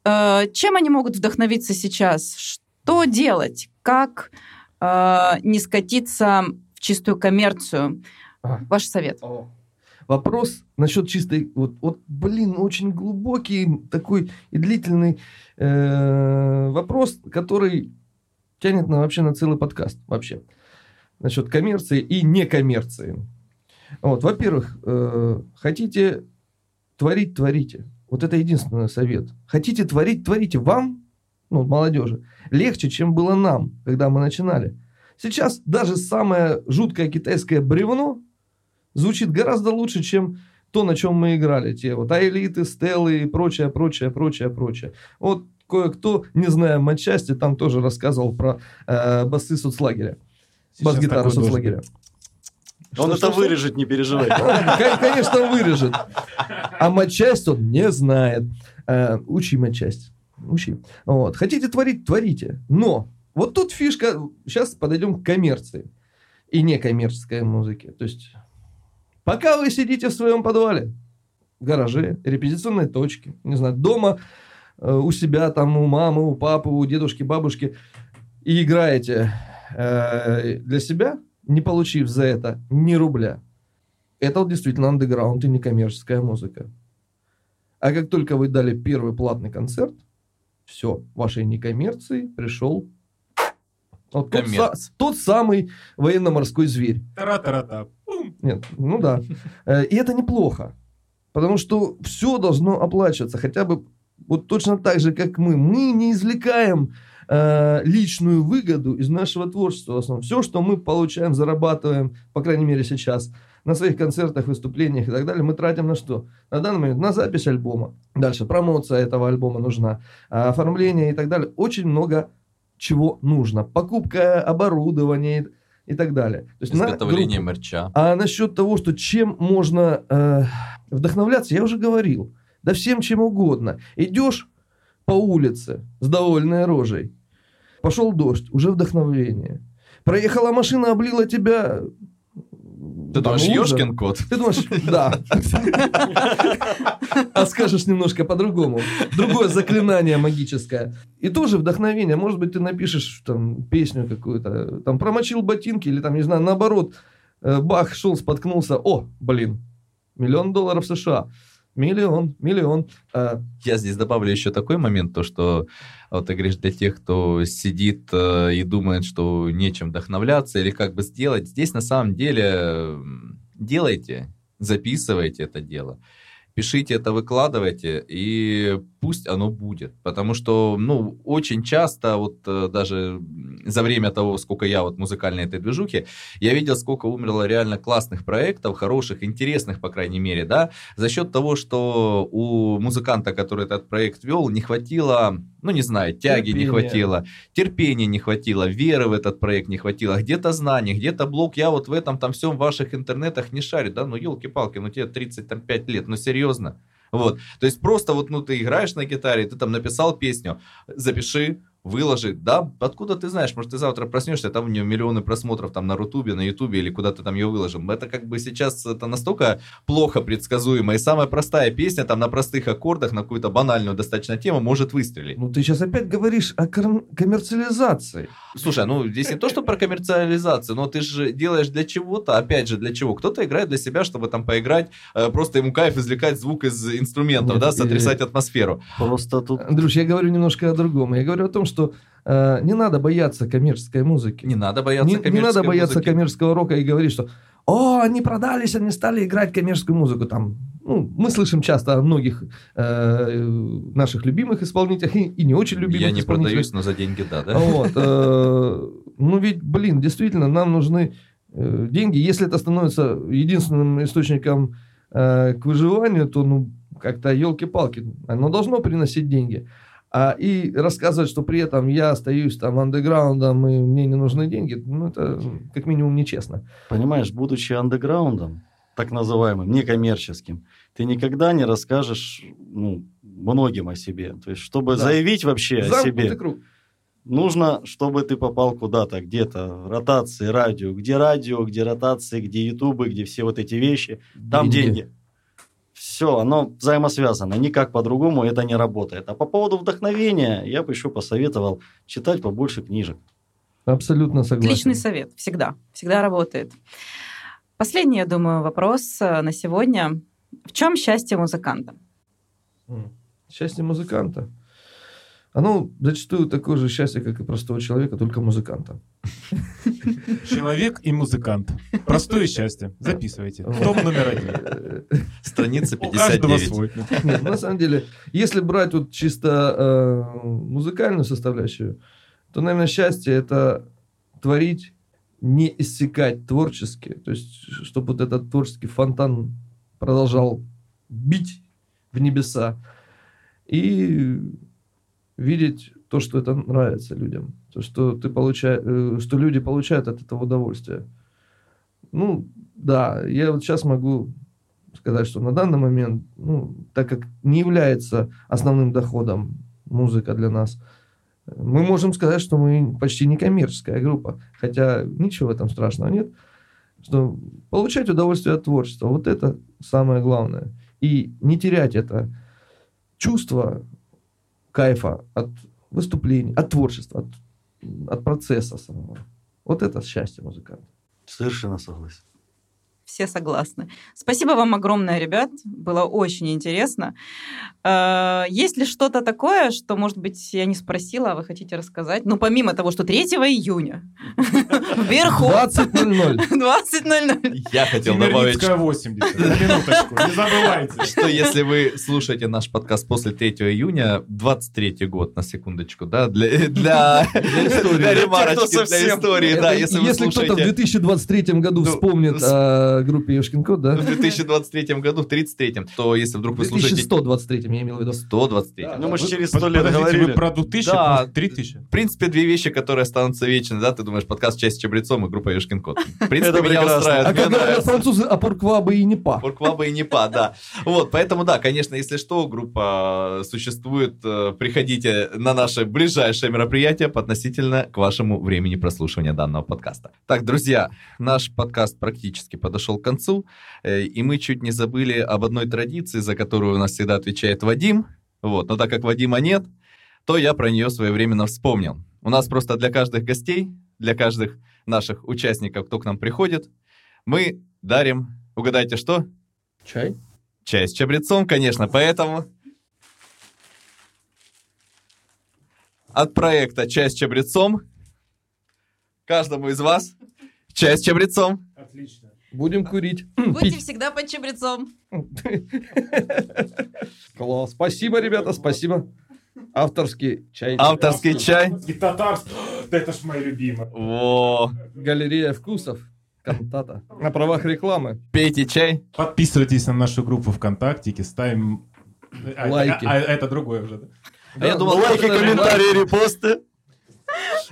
Э, чем они могут вдохновиться сейчас? Что делать? Как э, не скатиться чистую коммерцию? Ага. Ваш совет. Вопрос насчет чистой... Вот, вот блин, очень глубокий такой и длительный э, вопрос, который тянет на, вообще на целый подкаст вообще. Насчет коммерции и некоммерции. Вот, во-первых, э, хотите творить, творите. Вот это единственный совет. Хотите творить, творите. Вам, ну, молодежи, легче, чем было нам, когда мы начинали. Сейчас даже самое жуткое китайское бревно звучит гораздо лучше, чем то, на чем мы играли. Те вот аэлиты, стеллы и прочее, прочее, прочее, прочее. Вот кое-кто, не зная матчасти, там тоже рассказывал про э, басы соцлагеря. Бас-гитару такой соцлагеря. Он Что, это что, что? вырежет, не переживай. Кон- Конечно, он вырежет. А матчасть он не знает. Э, Учи матчасть. Учи. Вот. Хотите творить, творите. Но вот тут фишка. Сейчас подойдем к коммерции. И некоммерческой музыке. То есть, пока вы сидите в своем подвале, гараже, репетиционной точке, не знаю, дома, э, у себя, там, у мамы, у папы, у дедушки, бабушки, и играете э, для себя, не получив за это ни рубля, это вот действительно андеграунд и некоммерческая музыка. А как только вы дали первый платный концерт, все, вашей некоммерции пришел вот тот, са- тот самый военно-морской зверь. Тара-тара-та. Пум. Нет, ну да. Э, И это неплохо. Потому что все должно оплачиваться. Хотя бы вот точно так же, как мы. Мы не извлекаем э, личную выгоду из нашего творчества в основном. Все, что мы получаем, зарабатываем, по крайней мере сейчас, на своих концертах, выступлениях и так далее, мы тратим на что? На данный момент на запись альбома. Дальше промоция этого альбома нужна, а, оформление и так далее. Очень много чего нужно. Покупка оборудования и, и так далее. То есть на Изготовление группу. мерча. А насчет того, что чем можно э, вдохновляться, я уже говорил. Да всем чем угодно. Идешь по улице с довольной рожей. Пошел дождь, уже вдохновление. Проехала машина, облила тебя. Ты думаешь. Ёшкин кот? Ты думаешь, да. А скажешь немножко по-другому. Другое заклинание магическое. И тоже вдохновение. Может быть, ты напишешь там песню какую-то, там промочил ботинки или там, не знаю, наоборот, э, бах, шел, споткнулся. О, блин, миллион долларов США. Миллион, миллион. А, Я здесь добавлю еще такой момент, то что вот ты говоришь для тех, кто сидит э, и думает, что нечем вдохновляться или как бы сделать. Здесь на самом деле делайте, записывайте это дело, пишите это, выкладывайте, и пусть оно будет. Потому что, ну, очень часто, вот э, даже за время того, сколько я вот музыкальной этой движухи, я видел, сколько умерло реально классных проектов, хороших, интересных, по крайней мере, да, за счет того, что у музыканта, который этот проект вел, не хватило, ну, не знаю, тяги не Терпения. хватило, терпения не хватило, веры в этот проект не хватило, где-то знаний, где-то блок, я вот в этом там всем ваших интернетах не шарю, да, ну, елки-палки, ну, тебе 35 лет, ну, серьезно. Вот, то есть просто вот, ну, ты играешь на гитаре, ты там написал песню, запиши, выложи, да, откуда ты знаешь, может, ты завтра проснешься, там у нее миллионы просмотров там на Рутубе, на Ютубе или куда ты там ее выложил. Это как бы сейчас это настолько плохо предсказуемо, и самая простая песня там на простых аккордах, на какую-то банальную достаточно тему может выстрелить. ну, ты сейчас опять говоришь о ком- коммерциализации. Слушай, ну здесь не то, что про коммерциализацию, но ты же делаешь для чего-то, опять же, для чего? Кто-то играет для себя, чтобы там поиграть, э, просто ему кайф извлекать звук из инструментов, Нет, да, сотрясать атмосферу. Просто тут Андрюш, я говорю немножко о другом. Я говорю о том, что э, не надо бояться коммерческой музыки. Не надо бояться не, не надо бояться музыки. коммерческого рока и говорить, что «О, они продались, они стали играть коммерческую музыку». Там, ну, мы слышим часто о многих э, наших любимых исполнителях и, и не очень любимых Я не продаюсь, но за деньги да, да? Вот, э, ну ведь, блин, действительно, нам нужны э, деньги. Если это становится единственным источником э, к выживанию, то, ну, как-то елки-палки, оно должно приносить деньги. А и рассказывать, что при этом я остаюсь там андеграундом и мне не нужны деньги, ну, это как минимум нечестно. Понимаешь, будучи андеграундом, так называемым, некоммерческим, ты никогда не расскажешь ну, многим о себе. То есть, чтобы Да. заявить вообще о Замкнутый себе, круг. нужно, чтобы ты попал куда-то, где-то, ротации, радио. Где радио, где ротации, где ютубы, где все вот эти вещи. Там Деньги. деньги. Все, оно взаимосвязано. Никак по-другому это не работает. А по поводу вдохновения я бы еще посоветовал читать побольше книжек. Абсолютно согласен. Отличный совет. Всегда. Всегда работает. Последний, я думаю, вопрос э, на сегодня. В чем счастье музыканта? Счастье музыканта. Оно зачастую такое же счастье, как и простого человека, только музыканта. Человек и музыкант. Простое счастье. Записывайте. Том номер один. Страница У каждого 59. свой. Нет, на самом деле, если брать вот чисто э, музыкальную составляющую, то, наверное, счастье это творить, не иссякать творчески. То есть, чтобы вот этот творческий фонтан продолжал бить в небеса. И видеть то, что это нравится людям, то, что ты получаешь, что люди получают от этого удовольствие. Ну, да, я вот сейчас могу сказать, что на данный момент, ну, так как не является основным доходом музыка для нас, мы можем сказать, что мы почти не коммерческая группа, хотя ничего в этом страшного нет. Что получать удовольствие от творчества, вот это самое главное. И не терять это чувство кайфа от выступлений, от творчества, от, от процесса самого. Вот это счастье музыканта. Совершенно согласен. Все согласны. Спасибо вам огромное, ребят. Было очень интересно. Э, есть ли что-то такое, что, может быть, я не спросила, а вы хотите рассказать? Ну, помимо того, что 3 июня вверху 20.00. 20.00. Я хотел добавить, Тимирницкая 80. На минуточку, не забывайте. что если вы слушаете наш подкаст после 3 июня, 23 год, на секундочку, да, для, для, для ремарочки, для истории, да, если кто-то в слушаете 2023 году Ну, вспомнит группе Ёшкин Кот, да? в 2023 году, в 33 то если вдруг вы слушаете 2123 я имел в виду. 123 Ну, мы же через сто лет Подождите, говорили. вы про 2000, Да. может, 3000? В принципе, две вещи, которые останутся вечны, да, ты думаешь, подкаст «Часть с чабрецом» и группа «Ёшкин кот». В принципе, Это меня устраивает. А мне как говорят нравится. французы, апурквабы и не па. Поркваба и не па, да. Вот, поэтому, да, конечно, если что, группа существует, э, приходите на наше ближайшее мероприятие относительно к вашему времени прослушивания данного подкаста. Так, друзья, наш подкаст практически подошел к концу, э, и мы чуть не забыли об одной традиции, за которую у нас всегда отвечает Вадим. Вот, но так как Вадима нет, то я про нее своевременно вспомнил. У нас просто для каждых гостей, для каждых наших участников, кто к нам приходит, мы дарим, угадайте что? Чай? Чай с чабрецом, конечно, поэтому от проекта «Чай с чабрецом» каждому из вас чай с чабрецом. Отлично. Будем курить. Будьте Пить. всегда под чабрецом. Класс. Спасибо, ребята, спасибо. Авторский чай. Авторский чай. Татарский. Да это ж моя любимая. Во, Галерея вкусов. Кантата. На правах рекламы. пейте чай. Подписывайтесь на нашу группу ВКонтакте, ставим... А, Лайки. А, а это другое уже, да? А я думал, Лайки, комментарии, репосты.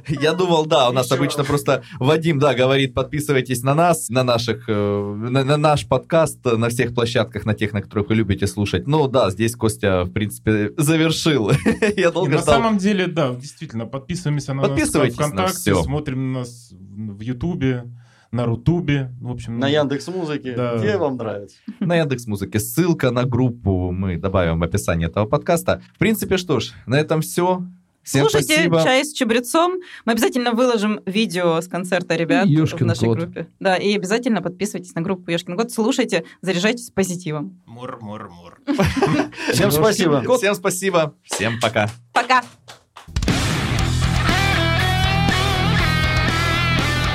Я думал, да, у нас Еще обычно просто Вадим, да, говорит, подписывайтесь на нас, на наших, э, на, на наш подкаст, на всех площадках, на тех, на которых вы любите слушать. Ну да, здесь Костя, в принципе, завершил. Я долго на ждал. самом деле, да, действительно, подписываемся на Подписывайтесь нас на ВКонтакте, всё. смотрим нас в Ютубе, на Рутубе, в общем... На Яндекс Музыке. Да. Где вам нравится? на Яндекс Музыке. Ссылка на группу мы добавим в описании этого подкаста. В принципе, что ж, на этом все. Всем Слушайте спасибо. «Чай с чабрецом». Мы обязательно выложим видео с концерта ребят И в «Ёшкин нашей кот». группе. Да, и обязательно подписывайтесь на группу Ёшкин Кот. Слушайте, заряжайтесь позитивом. Мур-мур-мур. Всем спасибо. Всем спасибо. Всем пока. Пока!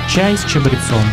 Чай с чабрецом.